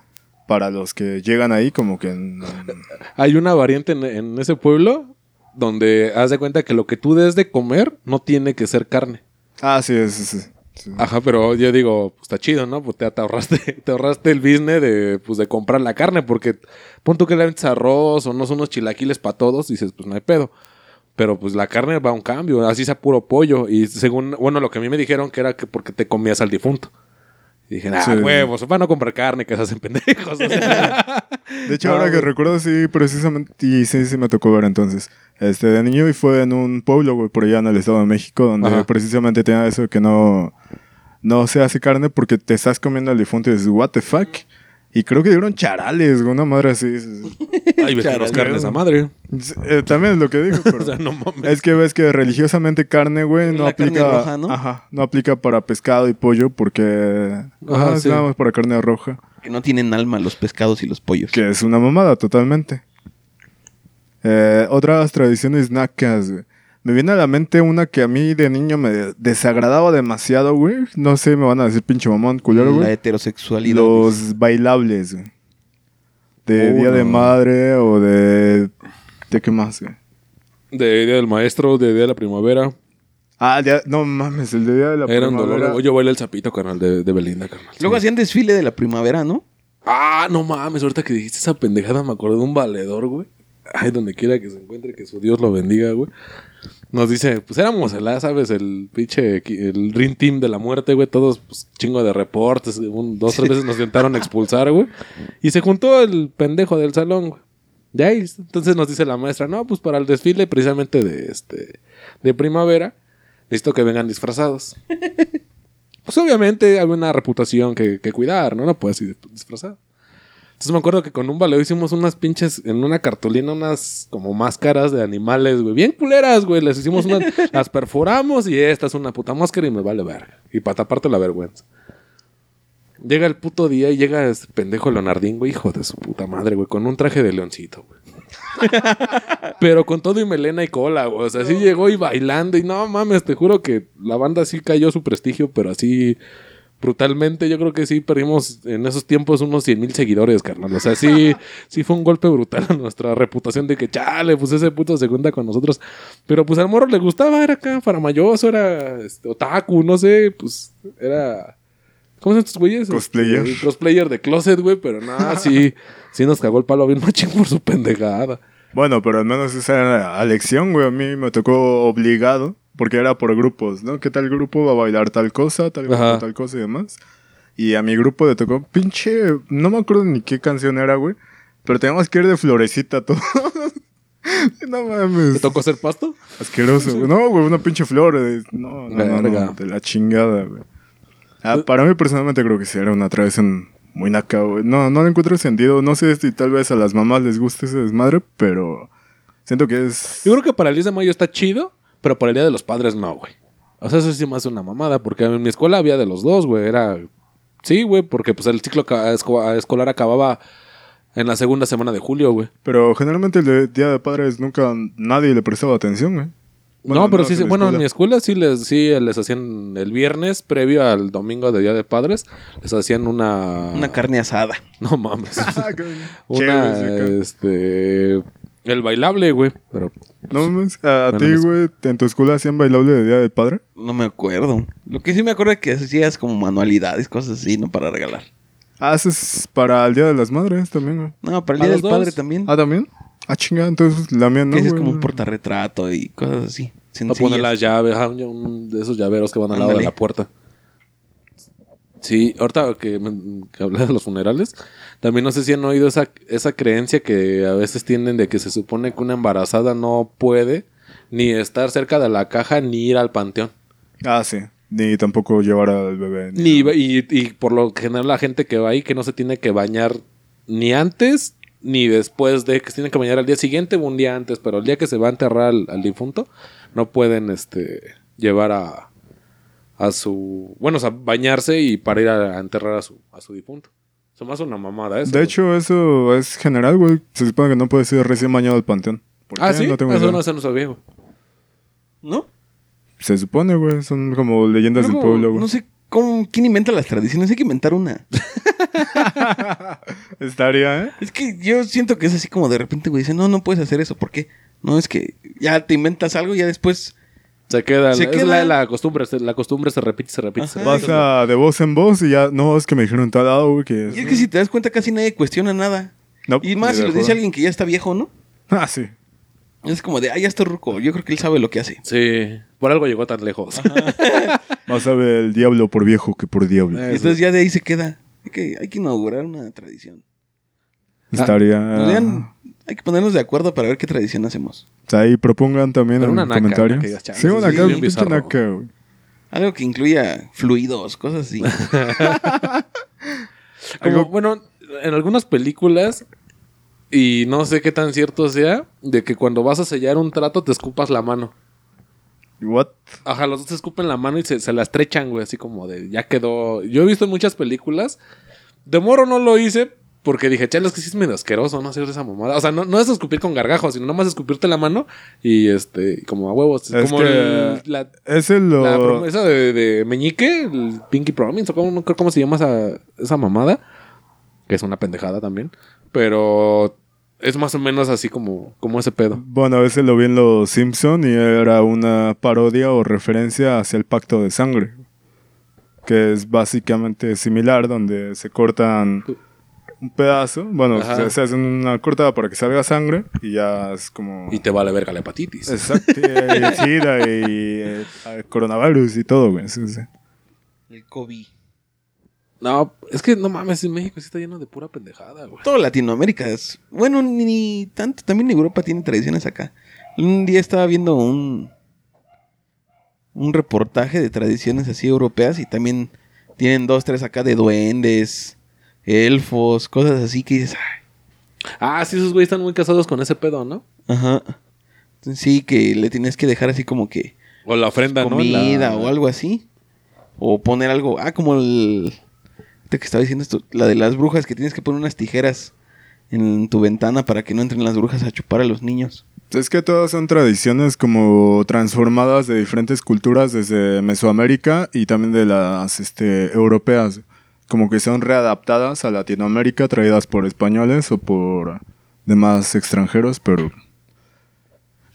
para los que llegan ahí, como que... Hay una variante en, en ese pueblo donde haz de cuenta que lo que tú des de comer no tiene que ser carne. Ah, sí, sí, sí. sí. Ajá, pero yo digo, pues está chido, ¿no? Pues te, te ahorraste, te ahorraste el business de, pues, de comprar la carne, porque pon tú que le metes arroz o no son unos chilaquiles para todos, dices, pues no hay pedo. Pero pues la carne va a un cambio, así sea puro pollo. Y según, bueno, lo que a mí me dijeron que era que porque te comías al difunto. Y dije, ah, Sí. huevos, van a comprar carne que se hacen pendejos. o sea. De hecho, No, ahora que güey. recuerdo, sí, precisamente, y sí, sí me tocó ver entonces. Este, de niño y fue en un pueblo, güey, por allá en el Estado de México, donde Ajá. precisamente tenía eso que no, no se hace carne porque te estás comiendo al difunto y dices, what the fuck? Y creo que dieron charales, güey, una madre así. Ay, ves que los carnes a madre. Eh, también es lo que dijo, pero... O sea, no mames. Es que ves que religiosamente carne, güey, no La carne aplica. roja, ¿no? Ajá, no aplica para pescado y pollo porque. Ajá, Ajá, es sí. nada más para carne roja. Que no tienen alma los pescados y los pollos. Que es una mamada totalmente. Eh, otras tradiciones nacas, güey. Me viene a la mente una que a mí de niño me desagradaba demasiado, güey. No sé, me van a decir pinche mamón, culero, la güey. heterosexualidad. güey. Los bailables, güey. De Oh, Día de. Madre o de... ¿De qué más, güey? De Día del Maestro, de Día de la Primavera. Ah, día- no mames, el de Día de la Era un Primavera. dolor. Oye, baila el sapito, carnal, de, de Belinda, carnal. Luego Sí. hacían desfile de la primavera, ¿no? Ah, no mames, ahorita que dijiste esa pendejada me acordé de un valedor, güey. Ay, donde quiera que se encuentre, que su Dios lo bendiga, güey. Nos dice, pues éramos, el, ¿sabes? El pinche, el Dream Team de la muerte, güey. Todos, pues, chingo de reportes. Un, dos, tres veces nos intentaron expulsar, güey. Y se juntó el pendejo del salón, güey. De ahí, entonces nos dice la maestra, no, pues para el desfile precisamente de este, de primavera, necesito que vengan disfrazados. Pues obviamente hay una reputación que, que cuidar, ¿no? No puedes ir disfrazado. Entonces me acuerdo que con un valeo hicimos unas pinches, en una cartulina, unas como máscaras de animales, güey. Bien culeras, güey. Les hicimos unas, las perforamos y esta es una puta máscara y me vale verga. Y para taparte la vergüenza. Llega el puto día y llega este pendejo Leonardín, güey, hijo de su puta madre, güey, con un traje de leoncito, güey. Pero con todo y melena y cola, güey. O sea, así llegó y bailando. Y no mames, te juro que la banda sí cayó su prestigio, pero así brutalmente. Yo creo que sí perdimos en esos tiempos unos 100 mil seguidores, carnal. O sea, sí, sí fue un golpe brutal a nuestra reputación de que, chale, pues ese puto se cuenta con nosotros. Pero pues al morro le gustaba, era acá faramayoso, era este, otaku, no sé, pues era. ¿Cómo son estos güeyes? Cosplayer. Este, cosplayer de closet, güey, pero nada, sí, sí nos cagó el palo bien machín por su pendejada. Bueno, pero al menos esa era la lección, güey. A mí me tocó obligado, porque era por grupos, ¿no? ¿Qué tal grupo va a bailar tal cosa, tal grupo, tal cosa y demás? Y a mi grupo le tocó pinche... No me acuerdo ni qué canción era, güey. Pero teníamos que ir de florecita todo. no ¿Te mames. tocó hacer pasto? Asqueroso, güey. No, güey, una pinche flor. eh, No, no, no, Verga. no, de la chingada, güey. Ah, para mí personalmente creo que sí era una tradición muy naca, güey. No, no le encuentro sentido. No sé si tal vez a las mamás les guste ese desmadre, pero siento que es... Yo creo que para el 10 de mayo está chido, pero para el Día de los Padres no, güey. O sea, eso sí hace una mamada, porque en mi escuela había de los dos, güey. Era... Sí, güey, porque pues el ciclo escolar acababa en la segunda semana de julio, güey. Pero generalmente el Día de Padres nunca nadie le prestaba atención, güey. Bueno, no, pero sí, en bueno, en mi escuela sí les, sí les hacían el viernes, previo al domingo de Día de Padres, les hacían una... Una carne asada. No mames. Ah, una, chévere, este... El bailable, güey. Pero No mames, a, Bueno, ti, güey, ¿en tu escuela hacían bailable de Día del Padre? No me acuerdo. Lo que sí me acuerdo es que hacías como manualidades, cosas así, no para regalar. Ah, haces para el Día de las Madres también, güey. No, para el ¿Para Día del dos? Padre también. Ah, ¿también? Ah, chingada, entonces la mía no, que es como un portarretrato y cosas así. a poner sencillas. las llaves, un- de esos llaveros que van al lado de la puerta. Sí, ahorita que, que hablé de los funerales, también no sé si han oído esa, esa creencia que a veces tienen de que se supone que una embarazada no puede ni estar cerca de la caja ni ir al panteón. Ah, sí. Ni tampoco llevar al bebé. Ni, y, y por lo general la gente que va ahí que no se tiene que bañar ni antes ni después de que se tiene que bañar al día siguiente o un día antes, pero el día que se va a enterrar al, al difunto no pueden este llevar a, a su bueno, o sea, bañarse y para ir a, a enterrar a su a su difunto. Eso más una mamada eso. De güey. hecho, eso es general, güey. Se supone que no puedes ir recién bañado al panteón. ¿Por ah, qué? sí, No tengo eso idea. no se nos sabía. güey. ¿No? Se supone, güey. Son como leyendas del pueblo, güey. No sé cómo, quién inventa las tradiciones. Hay que inventar una. Estaría, ¿eh? Es que yo siento que es así como de repente, güey, dice, no, no puedes hacer eso. ¿Por qué? No, es que ya te inventas algo y ya después... Se queda, Se es queda- La, la costumbre, se- la costumbre se repite, se repite, se Ajá. repite. Pasa de voz en voz y ya. No, es que me dijeron tal lado, güey. Que Y es que si te das cuenta casi nadie cuestiona nada. No, Y más si lo dice alguien que ya está viejo, ¿no? Ah, sí. Es como de, ah, ya está ruco. Yo creo que él sabe lo que hace. Sí, por algo llegó tan lejos. Más sabe el diablo por viejo que por diablo. Entonces ya de ahí se queda. Hay que, hay que inaugurar una tradición. Estaría. Nos digan- hay que ponernos de acuerdo para ver qué tradición hacemos. O sea, ahí propongan también en naca, comentarios. sí, una pinche naca, güey. Algo que incluya fluidos, cosas así. Como, Algo- bueno, en algunas películas, y no sé qué tan cierto sea, de que cuando vas a sellar un trato te escupas la mano. What? Ajá, los dos se escupen la mano y se, se la estrechan, güey, así como de, ya quedó. Yo he visto en muchas películas. De moro no lo hice porque dije, chale, es que sí es medio asqueroso, no hacer esa mamada. O sea, no, no es escupir con gargajos, sino nomás escupirte la mano y este, como a huevos. Es como que el- la, Ese lo. la promesa de, de Meñique, el Pinky Promise, o cómo, no creo cómo se llama esa, esa mamada. Que es una pendejada también. Pero es más o menos así como, como ese pedo. Bueno, a veces lo vi en Los Simpson y era una parodia o referencia hacia el pacto de sangre. Que es básicamente similar, donde se cortan un pedazo. Bueno, Ajá. se, se hace una cortada para que salga sangre y ya es como. Y te vale verga la hepatitis. Exacto, y el SIDA y el, el coronavirus y todo, güey. sí, sí. El COVID. No, es que no mames, en México sí está lleno de pura pendejada, güey. Toda Latinoamérica es. Bueno, ni, tanto. También Europa tiene tradiciones acá. Un día estaba viendo un. Un reportaje de tradiciones así europeas y también tienen dos, tres acá de duendes, elfos, cosas así que dices, "Ay, Ah, sí, esos güeyes están muy casados con ese pedo, ¿no? ajá. Entonces, sí, que le tienes que dejar así como que O la ofrenda, ¿no? comida La- o algo así. O poner algo, ah, como el... que estaba diciendo esto, la de las brujas, que tienes que poner unas tijeras en tu ventana para que no entren las brujas a chupar a los niños. Es que todas son tradiciones como transformadas de diferentes culturas desde Mesoamérica y también de las este, europeas. Como que son readaptadas a Latinoamérica, traídas por españoles o por demás extranjeros, pero...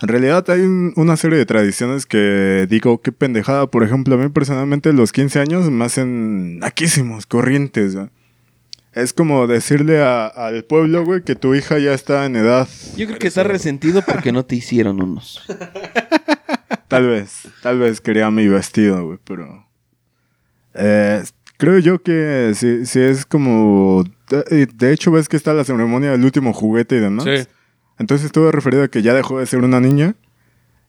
En realidad hay un- una serie de tradiciones que digo, qué pendejada. Por ejemplo, a mí personalmente los 15 años me hacen naquísimos, corrientes. ¿no? Es como decirle a- al pueblo, güey, que tu hija ya está en edad Yo creo que está resentido porque no te hicieron unos. Tal vez, tal vez quería mi vestido, güey, pero... eh, creo yo que sí, sí es como... De, de hecho, ves que está la ceremonia del último juguete y demás. Sí. Entonces estuve referido a que ya dejó de ser una niña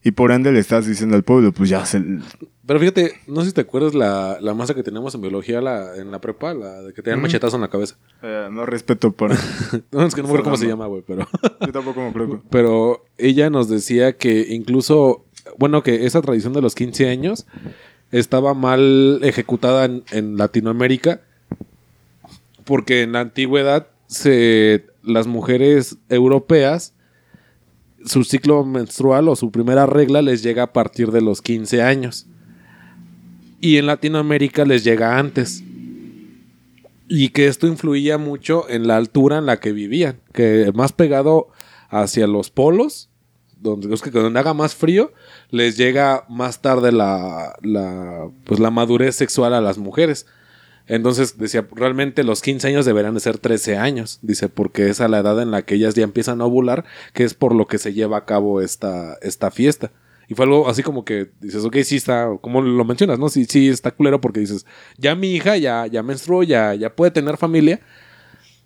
y por ende le estás diciendo al pueblo, pues ya se... Pero fíjate, no sé si te acuerdas la, la masa que teníamos en biología la, en la prepa, la de que tenían Ujú. machetazo en la cabeza. eh, no respeto para... No, es que no me acuerdo cómo se llama, güey, pero... yo tampoco me creo. Pero ella nos decía que incluso, bueno, que esa tradición de los 15 años estaba mal ejecutada en, en Latinoamérica porque en la antigüedad se, las mujeres europeas, su ciclo menstrual o su primera regla les llega a partir de los 15 años. Y en Latinoamérica les llega antes. Y que esto influía mucho en la altura en la que vivían. Que más pegado hacia los polos, donde, donde haga más frío, les llega más tarde la, la, pues la madurez sexual a las mujeres. Entonces decía, realmente los 15 años deberían de ser 13 años. Dice, porque es a la edad en la que ellas ya empiezan a ovular, que es por lo que se lleva a cabo esta, esta fiesta. Y fue algo así como que dices, ok, sí está, como lo mencionas, ¿no? Sí, sí está culero porque dices, ya mi hija ya, ya menstruó, ya, ya puede tener familia.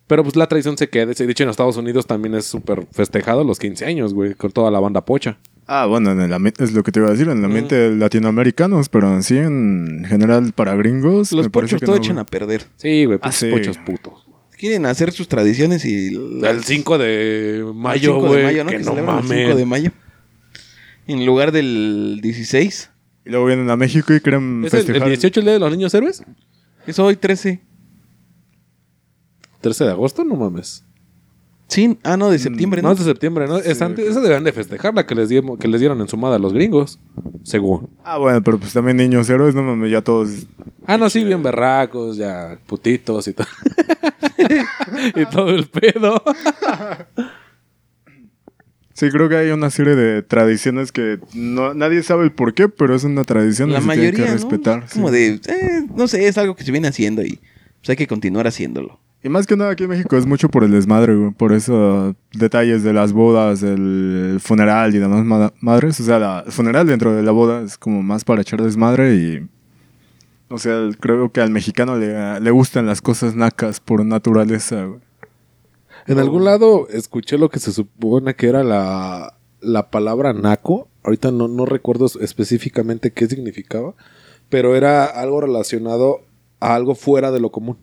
Pero pues la tradición se queda. De hecho, en Estados Unidos también es súper festejado los 15 años, güey, con toda la banda pocha. Ah, bueno, en el es lo que te iba a decir, en el ambiente de latinoamericanos, pero sí en general para gringos. Los pochos que todo no, echan a perder. Sí, güey, Ah, pues sí. pochos putos. Quieren hacer sus tradiciones y... El 5 de el mayo, 5 güey, de mayo, ¿no? que, Que no celebran el 5 mames. de mayo. En lugar del 16. Y luego vienen a México y quieren ¿Es el, el festejar. 18 el día de los niños héroes? Es hoy 13. 13 de agosto, no mames. Sí, ah, no, de septiembre, No, ¿no? es de septiembre, ¿no? Es antes, esa deben de festejar la que les, dieron, que les dieron en sumada a los gringos, según. Ah, bueno, pero pues también niños héroes, no mames, ya todos. Ah, no, sí, bien berracos, ya putitos y todo. y todo el pedo. Sí, creo que hay una serie de tradiciones que no, nadie sabe el por qué, pero es una tradición La y se tiene mayoría, que ¿no? respetar. Como sí. de, eh, no sé, es algo que se viene haciendo y pues hay que continuar haciéndolo. Y más que nada aquí en México es mucho por el desmadre, güey. Por eso detalles de las bodas, el funeral y demás ma- madres. O sea, la- el funeral dentro de la boda es como más para echar desmadre y... O sea, creo que al mexicano le, le gustan las cosas nacas por naturaleza, güey. En algún lado escuché lo que se supone que era la, la palabra naco. Ahorita no, no recuerdo específicamente qué significaba, pero era algo relacionado a algo fuera de lo común.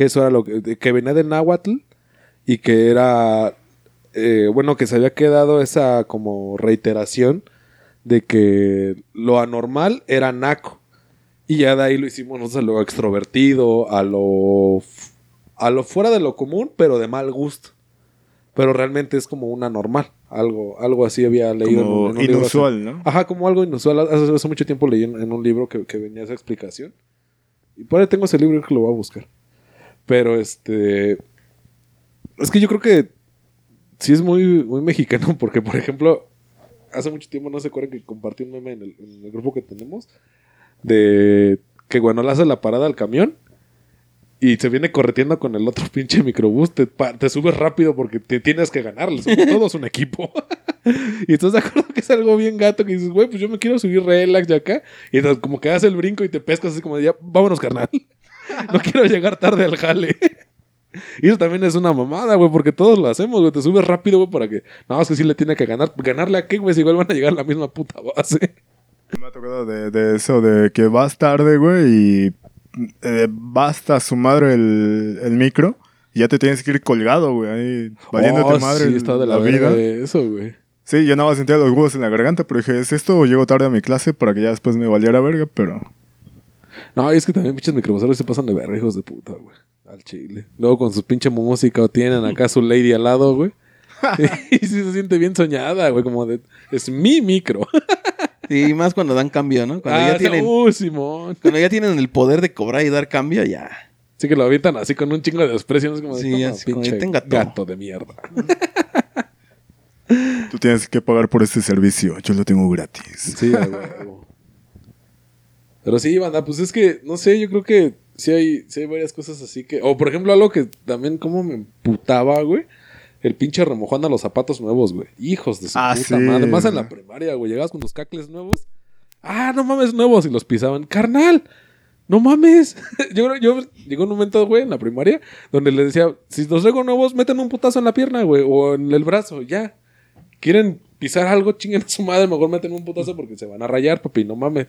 Que eso era lo que, venía de náhuatl y que era, eh, bueno, que se había quedado esa como reiteración de que lo anormal era naco. Y ya de ahí lo hicimos nosotros a lo extrovertido, a lo, a lo fuera de lo común, pero de mal gusto. Pero realmente es como una normal. Algo, algo así había leído. en un- Como en un libro hace- inusual, ¿no? Ajá, como algo inusual. Hace, hace mucho tiempo leí en, en un libro que, que venía esa explicación. Y por ahí tengo ese libro que lo voy a buscar. Pero este. Es que yo creo que sí es muy, muy mexicano, porque por ejemplo, hace mucho tiempo no se acuerdan que compartí un meme en el, grupo que tenemos de que cuando le hace la parada al camión y se viene correteando con el otro pinche microbús, te, subes rápido porque te tienes que ganarle. Somos todos un equipo. y estás de acuerdo que es algo bien gato que dices, güey, pues yo me quiero subir relax de acá. Y entonces como que das el brinco y te pescas así como de ya, vámonos, carnal. No quiero llegar tarde al jale. Y eso también es una mamada, güey, porque todos lo hacemos, güey. Te subes rápido, güey, para que. No, es que sí le tiene que ganar. ¿Ganarle a qué, güey? Si igual van a llegar a la misma puta base. Me ha tocado de, de eso, de que vas tarde, güey, y eh, basta su madre el, el micro, y ya te tienes que ir colgado, güey, ahí valiéndote Oh, madre Sí, está de la, la vida. vida. de eso, güey. Sí, yo nada más sentía los huevos en la garganta, pero dije, ¿es esto o llego tarde a mi clase para que ya después me valiera verga? Pero No, y es que también pinches microbuseros se pasan de verga, hijos de puta, güey. Al chile. Luego con su pinche música o tienen acá su lady al lado, güey. y sí se siente bien soñada, güey, como de... Es mi micro. Y más cuando dan cambio, ¿no? Cuando, Ah, ya tienen, Simón. cuando ya tienen el poder de cobrar y dar cambio, ya. Sí que lo avientan así con un chingo de desprecio. Es como de, Sí, "Toma, así pinche "Tenga todo". gato de mierda. tú tienes que pagar por este servicio, yo lo tengo gratis. Sí, huevo. Pero sí, banda, pues es que, no sé, yo creo que sí hay, sí hay varias cosas así que. O por ejemplo, algo que también como me emputaba, güey. El pinche remojando a los zapatos nuevos, güey. Hijos de su Ah, puta sí. madre. Más en la primaria, güey. Llegabas con tus cacles nuevos. Ah, no mames, nuevos. Y los pisaban. Carnal, no mames. yo, yo llegó un momento, güey, en la primaria, donde les decía, si los traigo nuevos, meten un putazo en la pierna, güey. O en el brazo, ya. Quieren pisar algo, chinguen a su madre, mejor meten un putazo porque se van a rayar, papi, no mames.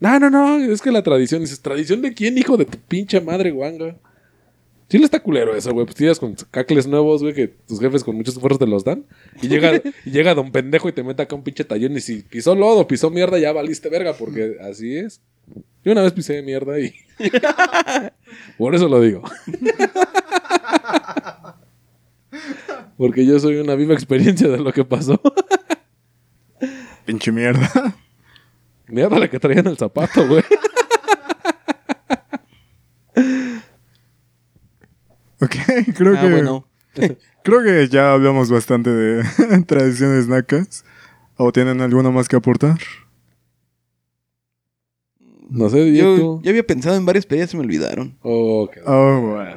No, no, no, es que la tradición, dices, ¿tradición de quién, hijo de tu pinche madre, guanga? Sí le está culero eso, güey. Pues tiras con cacles nuevos, güey, que tus jefes con muchos esfuerzos te los dan. Y llega, y llega don pendejo y te mete acá un pinche tallón. Y si pisó lodo, pisó mierda, ya valiste verga, porque así es. Yo una vez pisé mierda y... Por eso lo digo. Porque yo soy una viva experiencia de lo que pasó. Pinche mierda. Mierda la que traían el zapato, güey. Ok, creo ah, que... bueno. Creo que ya hablamos bastante de tradiciones nacas. ¿O tienen alguna más que aportar? No sé, yo... Yo, había pensado en varias, pero ya se me olvidaron. Oh, Oh, bueno.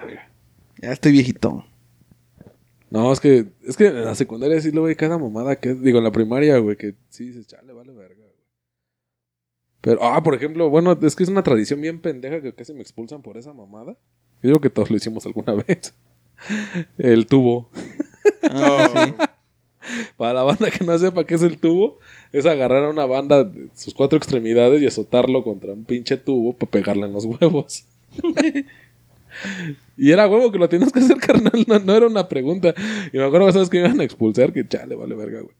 Ya estoy viejito. No, es que, es que en la secundaria sí lo ve cada mamada que digo, en la primaria, güey, que sí dices, chale, vale verga, güey. Pero, ah, por ejemplo, bueno, es que es una tradición bien pendeja que casi me expulsan por esa mamada. Yo digo que todos lo hicimos alguna vez. El tubo. Ah, sí. Para la banda que no sepa qué es el tubo, es agarrar a una banda de sus cuatro extremidades y azotarlo contra un pinche tubo para pegarle en los huevos. y era huevo que lo tienes que hacer, carnal, no, no era una pregunta. Y me acuerdo, ¿sabes que me iban a expulsar? Que chale, vale verga, güey.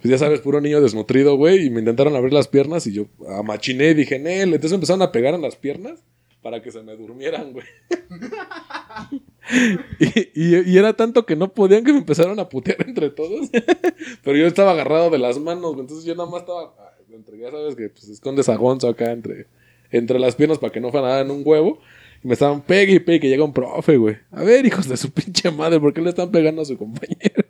Pues ya sabes, puro niño desnutrido, güey, y me intentaron abrir las piernas y yo amachiné y dije, Nel, entonces empezaron a pegar en las piernas para que se me durmieran, güey. y, y- y era tanto que no podían que me empezaron a putear entre todos. Pero yo estaba agarrado de las manos, güey. Entonces yo nada más estaba. ah, Entre, ya sabes que pues, escondes a Gonzo acá entre, entre las piernas para que no fuera nada en un huevo. Y me estaban pegue y pegue que llega un profe, güey. A ver, hijos de su pinche madre, ¿por qué le están pegando a su compañero?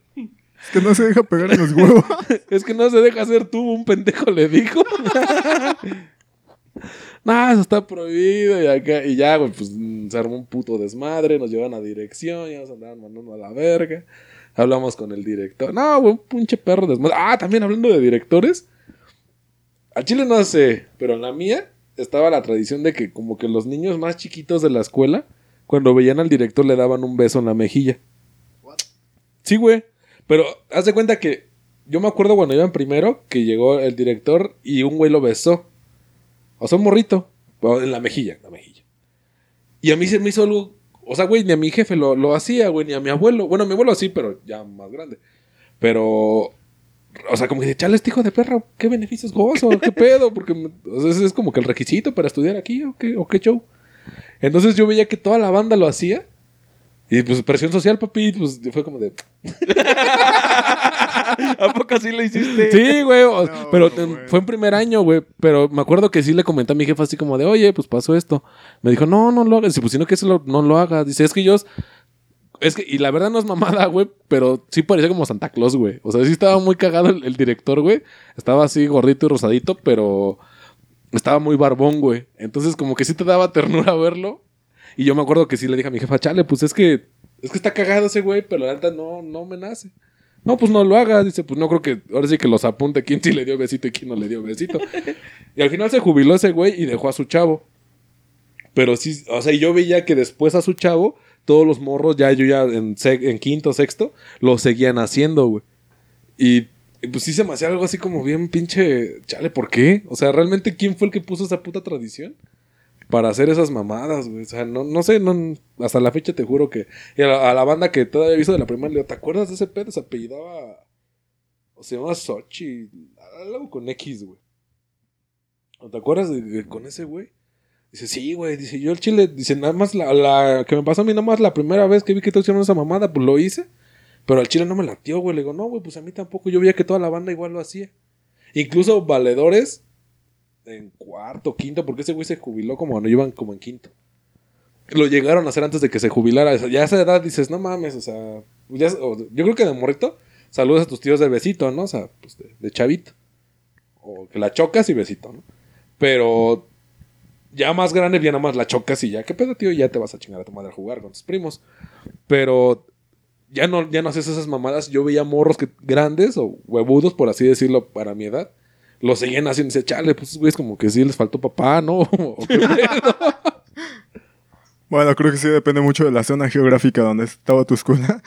Es que no se deja pegar en los huevos. Es que no se deja hacer tú, un pendejo le dijo. no, eso está prohibido. Y, acá, y ya, güey, pues mm, se armó un puto desmadre. Nos llevan a dirección, ya nos andaban mandando a la verga. Hablamos con el director. No, güey, un pinche perro desmadre. Ah, también hablando de directores. A Chile no sé, pero en la mía estaba la tradición de que, como que los niños más chiquitos de la escuela, cuando veían al director, le daban un beso en la mejilla. Sí, güey. Pero haz de cuenta que yo me acuerdo cuando iba en primero que llegó el director y un güey lo besó. O sea, un morrito. En la mejilla, en la mejilla. Y a mí se me hizo algo. O sea, güey, ni a mi jefe lo, lo hacía, güey, ni a mi abuelo. Bueno, a mi abuelo sí, pero ya más grande. Pero. O sea, como que chale, este hijo de perra, ¿qué beneficios gozo? ¿Qué pedo? Porque es como que el requisito para estudiar aquí, ¿o qué, o qué show? Entonces yo veía que toda la banda lo hacía. Y pues presión social, papi, pues fue como de. ¿A poco así lo hiciste? Sí, güey. No, pero no, te- güey. fue en primer año, güey. Pero me acuerdo que sí le comenté a mi jefa así como de, oye, pues pasó esto. Me dijo, no, no lo hagas. Si pues si no que eso lo- no lo hagas. Dice, es que yo. Es que, y la verdad no es mamada, güey, pero sí parecía como Santa Claus, güey. O sea, sí estaba muy cagado el, el director, güey. Estaba así gordito y rosadito, pero estaba muy barbón, güey. Entonces, como que sí te daba ternura verlo. Y yo me acuerdo que sí le dije a mi jefa, chale, pues es que, es que está cagado ese güey, pero la neta no, no me nace. No, pues no lo hagas. Dice, pues no creo que. Ahora sí que los apunte quién sí le dio besito y quién no le dio besito. y al final se jubiló ese güey y dejó a su chavo. Pero sí, o sea, yo veía que después a su chavo, todos los morros, ya yo ya en, en quinto, sexto, lo seguían haciendo, güey. Y pues sí se me hacía algo así como bien pinche. Chale, ¿por qué? O sea, ¿realmente quién fue el que puso esa puta tradición? Para hacer esas mamadas, güey. O sea, no, no sé, no, hasta la fecha te juro que. Y a la, banda que todavía he visto de la primera, le digo, ¿te acuerdas de ese pedo? Se apellidaba. O se llamaba Sochi. Algo con X, güey. ¿O te acuerdas de, con ese güey? Dice, sí, güey. Dice, yo el chile. Dice, nada más la, la. Que me pasó a mí, nada más la primera vez que vi que te hicieron esa mamada, pues lo hice. Pero al chile no me latió, güey. Le digo, no, güey, pues a mí tampoco. Yo veía que toda la banda igual lo hacía. Incluso valedores en cuarto, quinto, porque ese güey se jubiló como cuando iban como en quinto. Lo llegaron a hacer antes de que se jubilara. Ya a esa edad dices, no mames, o sea, ya- yo creo que de morrito, saludas a tus tíos de besito, ¿no? O sea, pues de, chavito. O que la chocas y besito, ¿no? Pero ya más grande, ya nada más la chocas y ya, ¿qué pedo, tío? Ya te vas a chingar a tu madre a jugar con tus primos. Pero ya no, ya no haces esas mamadas. Yo veía morros grandes o huevudos, por así decirlo, para mi edad. Lo seguían haciendo y decía, chale, pues güeyes como que sí les faltó papá, ¿no? ¿O qué pedo? Bueno, creo que sí depende mucho de la zona geográfica donde estaba tu escuela.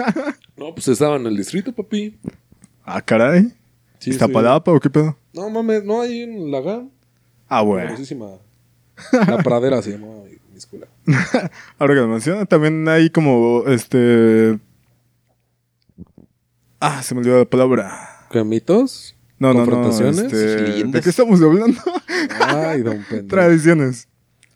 no, pues estaba en el distrito, papi. Ah, caray. Sí, ¿Iztapalapa o qué pedo? No mames, no, ahí en la GAM. Ah, bueno. La pradera se llamaba mi, escuela. Ahora que lo menciona, también hay como este. Ah, se me olvidó la palabra. ¿Qué mitos? No, no, no. Este. ¿De qué estamos hablando? Ay, don pendejo. Tradiciones.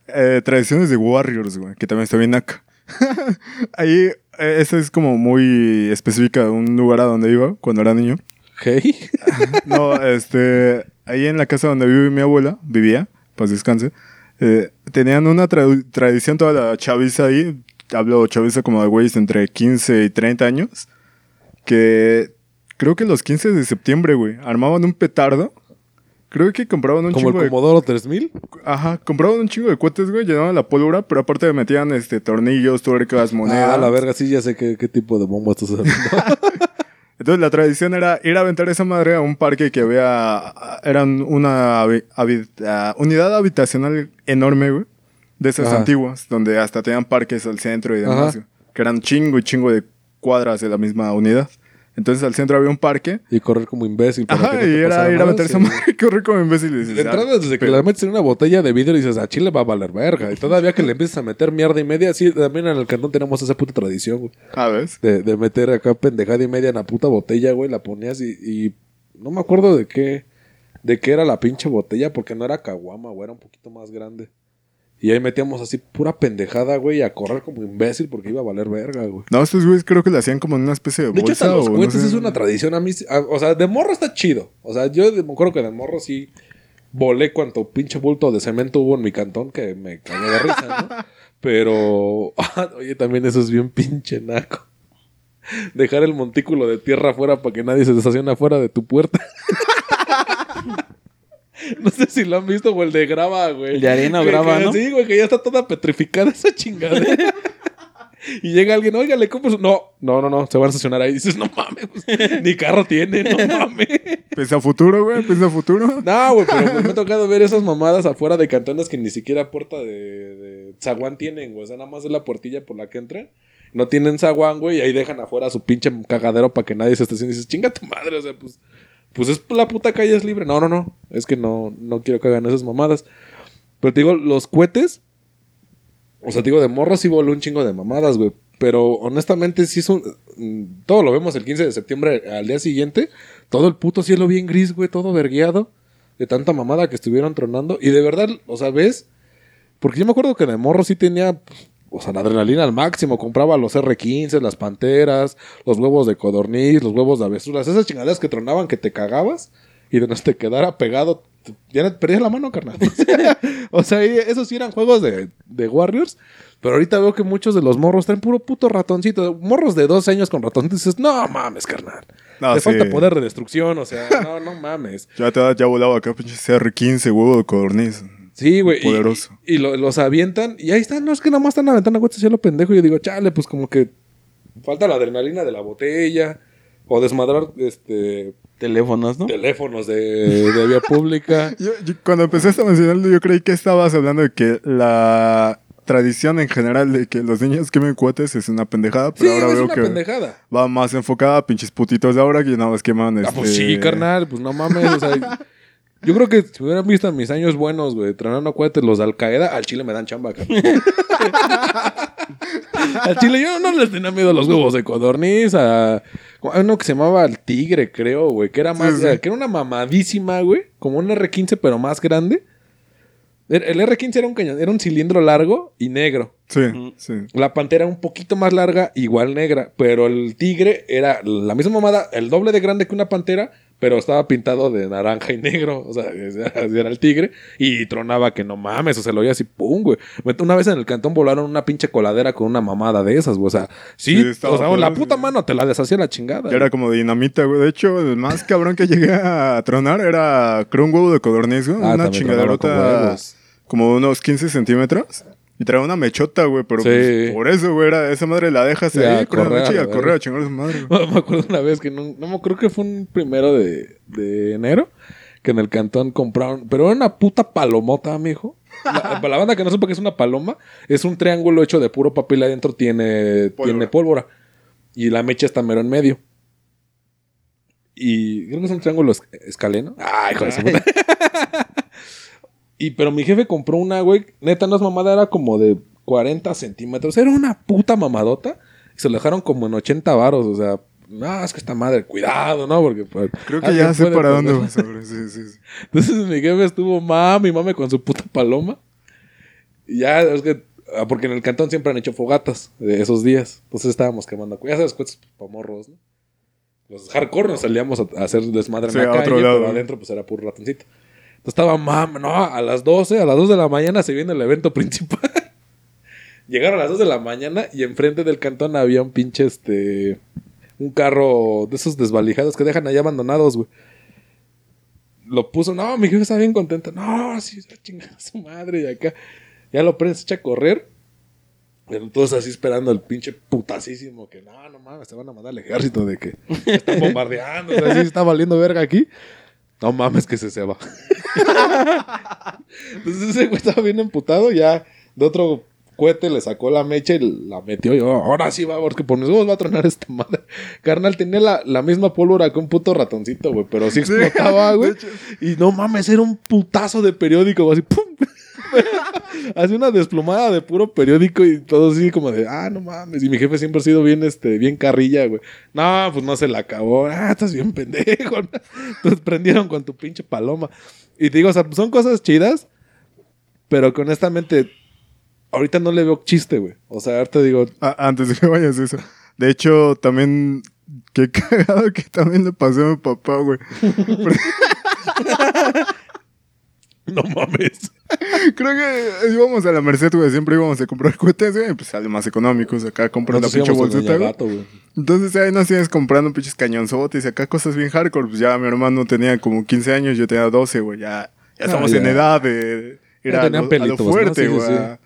Eh, tradiciones de Warriors, güey, que también está bien acá. Ahí, eh, esa es como muy específica de un lugar a donde iba cuando era niño. Hey. No, este, ahí en la casa donde vive mi abuela, vivía, pues descanse, eh, tenían una tra- tradición toda la chaviza ahí, hablo chaviza como de güeyes entre 15 y 30 años, que creo que los 15 de septiembre, güey, armaban un petardo, Creo que compraban un Como el chingo de... Commodoro 3000. Ajá, compraban un chingo de cohetes, güey, llenaban la pólvora, pero aparte metían este, tornillos, tuercas, monedas. Ah, la verga, sí, ya sé qué, qué tipo de bomba estás hablando. Entonces la tradición era ir a aventar esa madre a un parque que había... Eran una habi- habi- ah, unidad habitacional enorme, güey. De esas Ajá. antiguas, donde hasta tenían parques al centro y demás, güey, Que eran chingo y chingo de cuadras de la misma unidad. Entonces al centro había un parque. y correr como imbécil. para que Ajá, no te y era ir a nada, meter esa sí. madre y correr como imbécil. Y dices, De "Ah, entrada, desde que la metes en una botella de vidrio y dices, a Chile va a valer verga. Y todavía que le empiezas a meter mierda y media, sí, también en el cantón tenemos esa puta tradición, güey. Ah, ¿ves? De, de meter acá pendejada y media en la puta botella, güey. La ponías y, y no me acuerdo de qué, de qué era la pinche botella, porque no era caguama, güey, era un poquito más grande. Y ahí metíamos así pura pendejada, güey, a correr como imbécil porque iba a valer verga, güey. No, estos güeyes creo que le hacían como en una especie de De hecho, bolsa hasta los o no cohetes sé. es una tradición. A mí, a- o sea, de morro está chido. O sea, yo de- me acuerdo que de morro sí volé cuanto pinche bulto de cemento hubo en mi cantón que me cagué de risa, ¿no? Pero, oye, también eso es bien pinche naco. Dejar el montículo de tierra afuera para que nadie se deshacione afuera de tu puerta. No sé si lo han visto o el de grava, güey. El de arena o grava, que- ¿no? Sí, güey, que ya está toda petrificada esa chingadera. Y llega alguien, oiga, le compro su... No, no, no, no, se van a estacionar ahí. Y dices, no mames, pues, ni carro tiene, no mames. Pensa futuro, güey, pensa futuro. No, güey, pero pues, me ha tocado ver esas mamadas afuera de cantones que ni siquiera puerta de, de zaguán tienen, güey. O sea, nada más es la puertilla por la que entran. No tienen zaguán, güey, y ahí dejan afuera su pinche cagadero para que nadie se estacione. Y dices, chinga tu madre, o sea, pues... Pues es la puta calle es libre. No, no, no. Es que no, no quiero que hagan esas mamadas. Pero te digo, los cohetes... O sea, te digo, de morro sí voló un chingo de mamadas, güey. Pero honestamente, sí son. mm, Todo lo vemos el 15 de septiembre al día siguiente. Todo el puto cielo bien gris, güey, todo vergueado. De tanta mamada que estuvieron tronando. Y de verdad, o sea, ves. Porque yo me acuerdo que de morro sí tenía. pues, O sea, la adrenalina al máximo. Compraba los R15, las panteras, los huevos de codorniz, los huevos de avestruras. Esas chingaderas que tronaban que te cagabas. Y de no te quedara pegado. te- Ya perdías la mano, carnal. o sea, esos sí eran juegos de, de Warriors. Pero ahorita veo que muchos de los morros traen puro puto ratoncito. Morros de 12 años con ratoncitos. Dices, no mames, carnal. No, sí. falta poder de destrucción. O sea, no, no mames. Ya te ya volaba acá, pinche CR15, huevo de codorniz. Sí, güey. y- Poderoso. Y, lo- los avientan. Y ahí están. No es que nada más están aventando cohetes y lo pendejo. Y yo digo, chale, pues como que falta la adrenalina de la botella. O desmadrar este Teléfonos, ¿no? teléfonos de, de vía pública. Yo- yo- cuando empezaste a mencionarlo, yo creí que estabas hablando de que la tradición en general de que los niños quemen cohetes es una pendejada, Sí, pero ahora es veo una que pendejada. va más enfocada a pinches putitos de ahora que nada más queman Ah, este... pues sí, carnal, pues no mames. O sea, yo creo que si hubieran visto en mis años buenos, güey, tronando cohetes los de Al Qaeda, al Chile me dan chamba, carnal. al Chile yo no les tenía miedo a los huevos de codorniz, a. Uno que se llamaba el Tigre, creo, güey, que era más. Sí, sí. que era una mamadísima, güey, como un R15, pero más grande. El el R15 era un cañón, era un cilindro largo y negro. Sí, sí. La pantera un poquito más larga, igual negra. Pero el tigre era la misma mamada, el doble de grande que una pantera, pero estaba pintado de naranja y negro. O sea, era el tigre. Y tronaba que no mames, o sea, lo oía así, pum, güey. Una vez en el cantón volaron una pinche coladera con una mamada de esas, güey. O sea, sí, o sea, la puta mano te la deshacía la chingada. Era como dinamita, güey. De hecho, el más cabrón que llegué a tronar era, creo, un huevo de codorniz, güey. Ah, una chingaderota como de unos 15 centímetros. Y traía una mechota, güey. Pero Sí. pues, por eso, güey, era esa madre la dejas Ya, ahí, a con la mecha y a correr a chingar a su madre, güey. me acuerdo una vez que no, no me acuerdo que fue un primero de, de enero que en el cantón compraron, pero era una puta palomota, mijo. La, para la banda que no sepa que es una paloma, es un triángulo hecho de puro papel adentro tiene Pólvora. tiene pólvora y la mecha está mero en medio. Y creo que es un triángulo es- escaleno. Ay, hijo de su puta. Y pero mi jefe compró una, güey, neta no es mamada, era como de 40 centímetros. Era una puta mamadota. Y se lo dejaron como en 80 varos, o sea, no, es que esta madre, cuidado, ¿no? Porque pues, Creo que ya sé para dónde vas. Sí, sí, sí. Entonces mi jefe estuvo mami, mame con su puta paloma. Y ya, es que, ah, porque en el cantón siempre han hecho fogatas de esos días. Entonces estábamos quemando, ya sabes, cohetes para morros, ¿no? Los hardcore nos salíamos a, hacer desmadre en la calle, otro lado, pero adentro pues era puro ratoncito. Estaba mam, no, a las 12, a las 2 de la mañana se viene el evento principal. Llegaron a las 2 de la mañana y enfrente del cantón había un pinche este un carro de esos desvalijados que dejan allá abandonados, güey. lo puso. No, mi jefe está bien contento. No, sí, chingada su madre. Y acá ya lo prende, se echa a correr. Pero todos así esperando el pinche putasísimo que no, no mames, se van a mandar al ejército de que están bombardeando, o sea, sí está valiendo verga aquí. No mames que se se va. Entonces ese güey estaba bien emputado, ya de otro cohete le sacó la mecha y la metió. Y yo, ahora sí va, porque por huevos va a tronar esta madre. Carnal, tenía la, la misma pólvora que un puto ratoncito, güey, pero sí explotaba, güey. Y no mames, era un putazo de periódico, güey, así, ¡pum! Así una desplomada de puro periódico y todo así como de, ah, no mames. Y mi jefe siempre ha sido bien, este, bien carrilla, güey. No, pues no se la acabó. Ah, estás bien pendejo. Entonces prendieron con tu pinche paloma. Y te digo, o sea, son cosas chidas, pero que honestamente, ahorita no le veo chiste, güey. O sea, ahorita digo, Ah, antes de que vayas eso. De hecho, también. Qué cagado que también le pasó a mi papá, güey. no mames. Creo que íbamos a la Merced, güey. Siempre íbamos a comprar cohetes, güey. Pues sale más económicos. Acá compras la pinche bolsita, güey. Entonces ahí nos tienes comprando pinches cañonzotes y acá cosas bien hardcore. Pues ya mi hermano tenía como 15 años, yo tenía 12, güey. Ya, ya Ah, estamos ya. en edad de ir a, lo, a lo pelitos, ¿no? fuerte, Sí, sí, güey. a-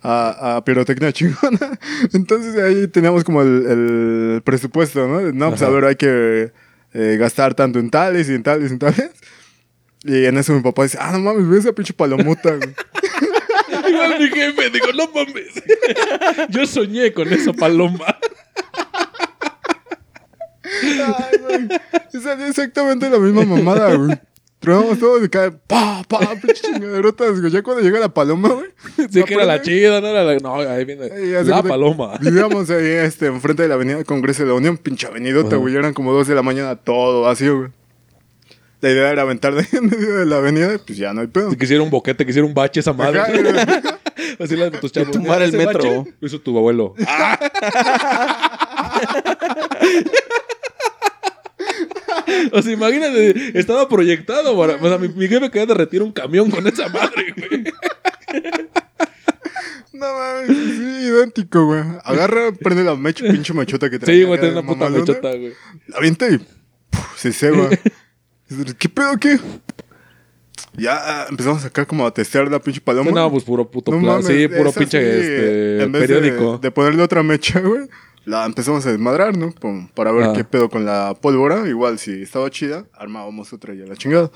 A, a pirotecnia chingona. Entonces ahí teníamos como el, el presupuesto, ¿no? No, pues a ver, hay que eh, gastar tanto en tales y en tales y en tales. Y en eso mi papá dice, ah, no mames, ve esa pinche palomota, güey. Igual mi jefe, digo, no mames. Yo soñé con esa paloma. Ay, güey. Salió exactamente la misma mamada, güey. Tronamos todo y cae, pa, pa, pinche chingaderotas, güey. Ya cuando llega la paloma, güey. Sí, que era la chida, no era la. No, ahí viene. La paloma. Vivíamos ahí, este, enfrente de la avenida Congreso de la Unión, pinche avenidota, güey. Eran como dos de la mañana, todo vacío, güey. La idea era aventar de en medio de la avenida, pues ya no hay pedo. Si quisiera un boquete, quisiera un bache esa madre. Así la de tus chavos. tumbar el ¿Ese metro. bache? Lo hizo tu abuelo. o sea, imagínate, estaba proyectado. para- O sea, mi, mi jefe quería derretir un camión con esa madre, güey. No mames, sí, idéntico, güey. Agarra, prende la mecha, pinche mechota que trae. Sí, güey, tenía una puta mechota, güey. La avienta y puf, se ceba. ¿Qué pedo qué? Ya empezamos acá como a testear la pinche paloma. No, pues puro puto No plan. mames, Sí, puro pinche sí, este, en vez de- periódico. De, ponerle otra mecha, güey. La empezamos a desmadrar, ¿no? Para ver Ah. qué pedo con la pólvora. Igual, si estaba chida, armábamos otra y a la chingada.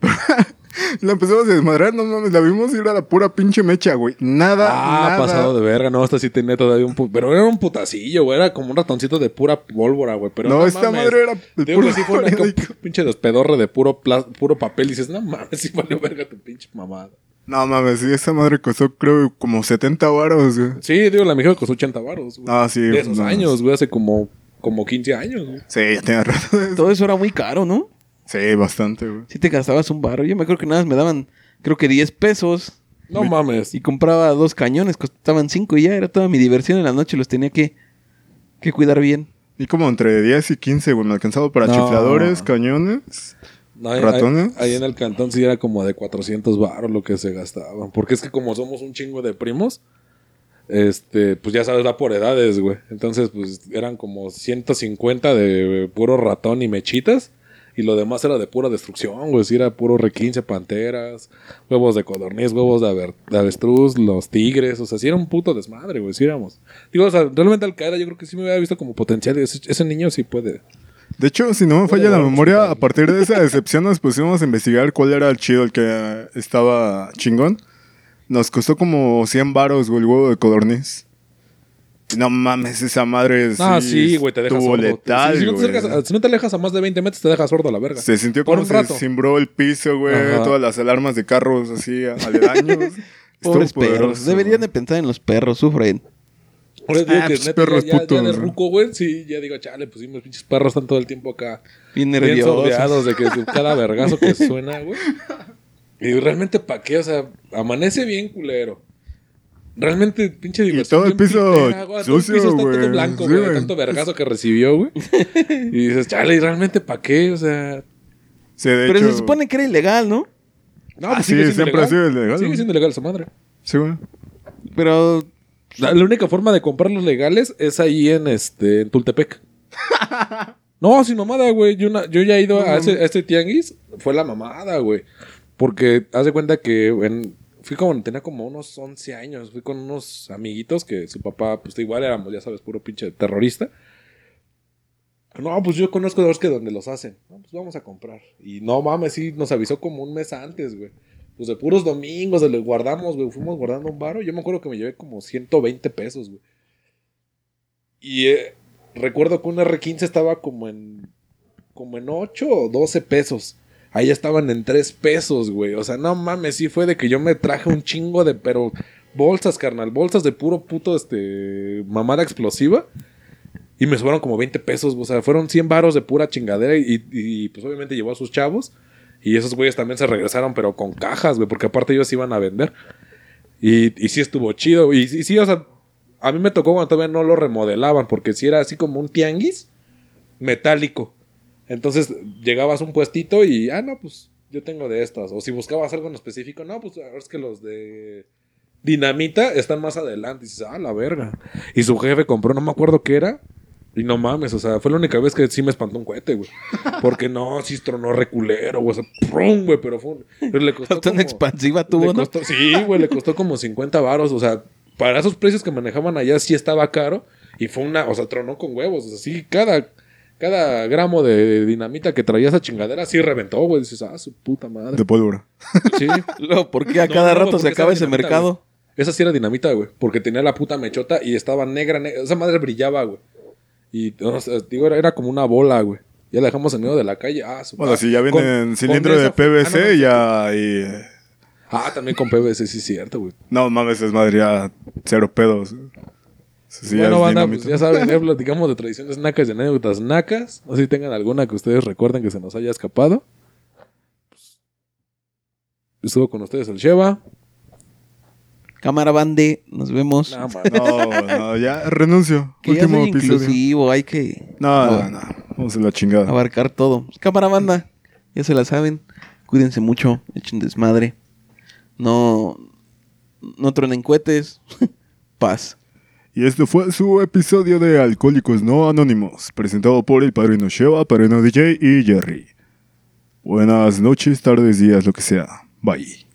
la empezamos a desmadrar, no mames, la vimos y era la pura pinche mecha, güey. Nada, Ah, nada. pasado de verga. No, esta sí tenía todavía un... pu- Pero era un putacillo, güey. Era como un ratoncito de pura pólvora, güey. Pero No, no, esta mames. madre era puro sí fue una pinche despedorre de puro, puro papel. Y dices, no mames, sí valió verga tu pinche mamada. No mames, sí, esa madre costó, creo, como 70 varos, güey. Sí, digo, la mejor costó 80 baros, güey. Ah, sí. De esos no, años, güey. Hace como, como 15 años, güey. Sí, ya tenía rato de eso. Todo eso era muy caro, ¿no? Sí, bastante, güey. Si te gastabas un barro. Yo me acuerdo que nada más me daban, creo que 10 pesos. No mames. Y compraba dos cañones, costaban 5 y ya era toda mi diversión en la noche. Los tenía que, que cuidar bien. Y como entre 10 y 15, güey, me alcanzaba para No. chifladores, cañones. No, ahí, ¿Ratones? Ahí, ahí en el cantón sí era como de 400 baros lo que se gastaba. Porque es que como somos un chingo de primos, este, pues ya sabes, va por edades, güey. Entonces, pues eran como 150 de puro ratón y mechitas. Y lo demás era de pura destrucción, güey. Sí, era puro requince, panteras, huevos de codorniz, huevos de, avestruz, los tigres. O sea, sí era un puto desmadre, güey. Sí éramos. Digo, o sea, realmente Al Qaeda yo creo que sí me había visto como potencial. Ese, ese niño sí puede. De hecho, si no me falla la memoria, a partir de esa decepción nos pusimos a investigar cuál era el chido, el que estaba chingón. Nos costó como 100 varos, güey, el huevo de codorniz. No mames, esa madre Ah, sí, güey, te deja sordo. letal, Sí, si, no te acercas- si no te alejas a más de 20 metros, te deja sordo a la verga. Se sintió Por como un se rato. cimbró el piso, güey, todas las alarmas de carros así aledaños. Pobres poderoso, perros. Deberían de pensar en los perros, sufren. Ahora digo Ah, que pues, neta, perros ya, putos, ya de ruco, güey, sí, ya digo, chale, pues sí, mis pinches perros están todo el tiempo acá. Bien Bien nerviosos. sordeados de que de cada vergazo que suena, güey. Y realmente, ¿pa' qué? O sea, amanece bien culero. Realmente, pinche diversión. todo el piso pitera, güey, todo el sucio, piso está güey. todo blanco, Sí, güey, de güey. tanto vergazo que recibió, güey. Y dices, chale, ¿y realmente pa' qué? O sea... Sí, de Pero hecho- se supone que era ilegal, ¿no? No, Ah, pues sí, sigue siendo siempre ha sido ilegal, Sigue siendo ilegal esa madre. Sí, güey. Pero La, la única forma de comprarlos legales es ahí en este en Tultepec. no, sin mamada, güey. Yo, yo ya he ido a ese, a ese tianguis fue la mamada, güey. Porque haz de cuenta que en- fui como, tenía como unos 11 años, fui con unos amiguitos que su papá, pues igual éramos, ya sabes, puro pinche terrorista. No, pues yo conozco dos que donde los hacen. No, pues vamos a comprar. Y no mames, sí, nos avisó como un mes antes, güey. Pues de puros domingos, de los guardamos, güey. Fuimos guardando un baro. Yo me acuerdo que me llevé como 120 pesos, güey. Y eh, recuerdo que un R15 estaba como en. como en 8 o 12 pesos. Ahí estaban en 3 pesos, güey. O sea, no mames, sí fue de que yo me traje un chingo de. Pero bolsas, carnal. Bolsas de puro puto, este. mamada explosiva. Y me sobraron como 20 pesos. O sea, fueron 100 varos de pura chingadera. Y, pues obviamente llevó a sus chavos. Y esos güeyes también se regresaron, pero con cajas, güey. Porque aparte ellos iban a vender. Y, sí estuvo chido. Y, sí, sí, o sea, a mí me tocó cuando todavía no lo remodelaban. Porque si era así como un tianguis metálico. Entonces llegabas a un puestito y, ah, no, pues yo tengo de estas. O si buscabas algo en específico, no, pues ahora es que los de dinamita están más adelante. Y dices, ah, la verga. Y su jefe compró, no me acuerdo qué era. Y no mames, o sea, fue la única vez que sí me espantó un cohete, güey. Porque no, sí tronó reculero, güey. O sea, ¡prum! güey, pero fue un- pero le costó Tan como- expansiva tuvo, ¿no? costó- sí, güey, le costó como 50 varos. O sea, para esos precios que manejaban allá sí estaba caro. Y fue una, o sea, tronó con huevos. O sea, sí, cada, cada gramo de dinamita que traía esa chingadera sí reventó, güey. Dices, ah, su puta madre. De pólvora. Sí. Luego, ¿por qué a No, cada no, rato se acaba ese dinamita, mercado? güey. Esa sí era dinamita, güey. Porque tenía la puta mechota y estaba negra, negra. Esa madre brillaba, güey. Y, no digo, era, era como una bola, güey. Ya la dejamos en medio de la calle. Ah, su Bueno, madre. si ya viene Con- en con cilindro de fue- PVC, ah, no, no, ya ahí... eh, Ah, también con PVC, sí es cierto, güey. No mames, es madre, ya cero pedos. Sí, ya bueno, banda, pues ya saben, eh, platicamos de tradiciones nacas y anécdotas nacas. No sé si tengan alguna que ustedes recuerden que se nos haya escapado. Pues, estuvo con ustedes el Sheva. Cámara bande, nos vemos. No, no, ya renuncio. que ya Último soy episodio. inclusivo, hay que No, no. Vamos a la chingada. abarcar todo. Cámara banda, ya se la saben. Cuídense mucho, echen desmadre. No, no truenen cohetes. Paz. Y este fue su episodio de Alcohólicos No Anónimos, presentado por el padrino Sheva, padrino DJ y Jerry. Buenas noches, tardes, días, lo que sea. Bye.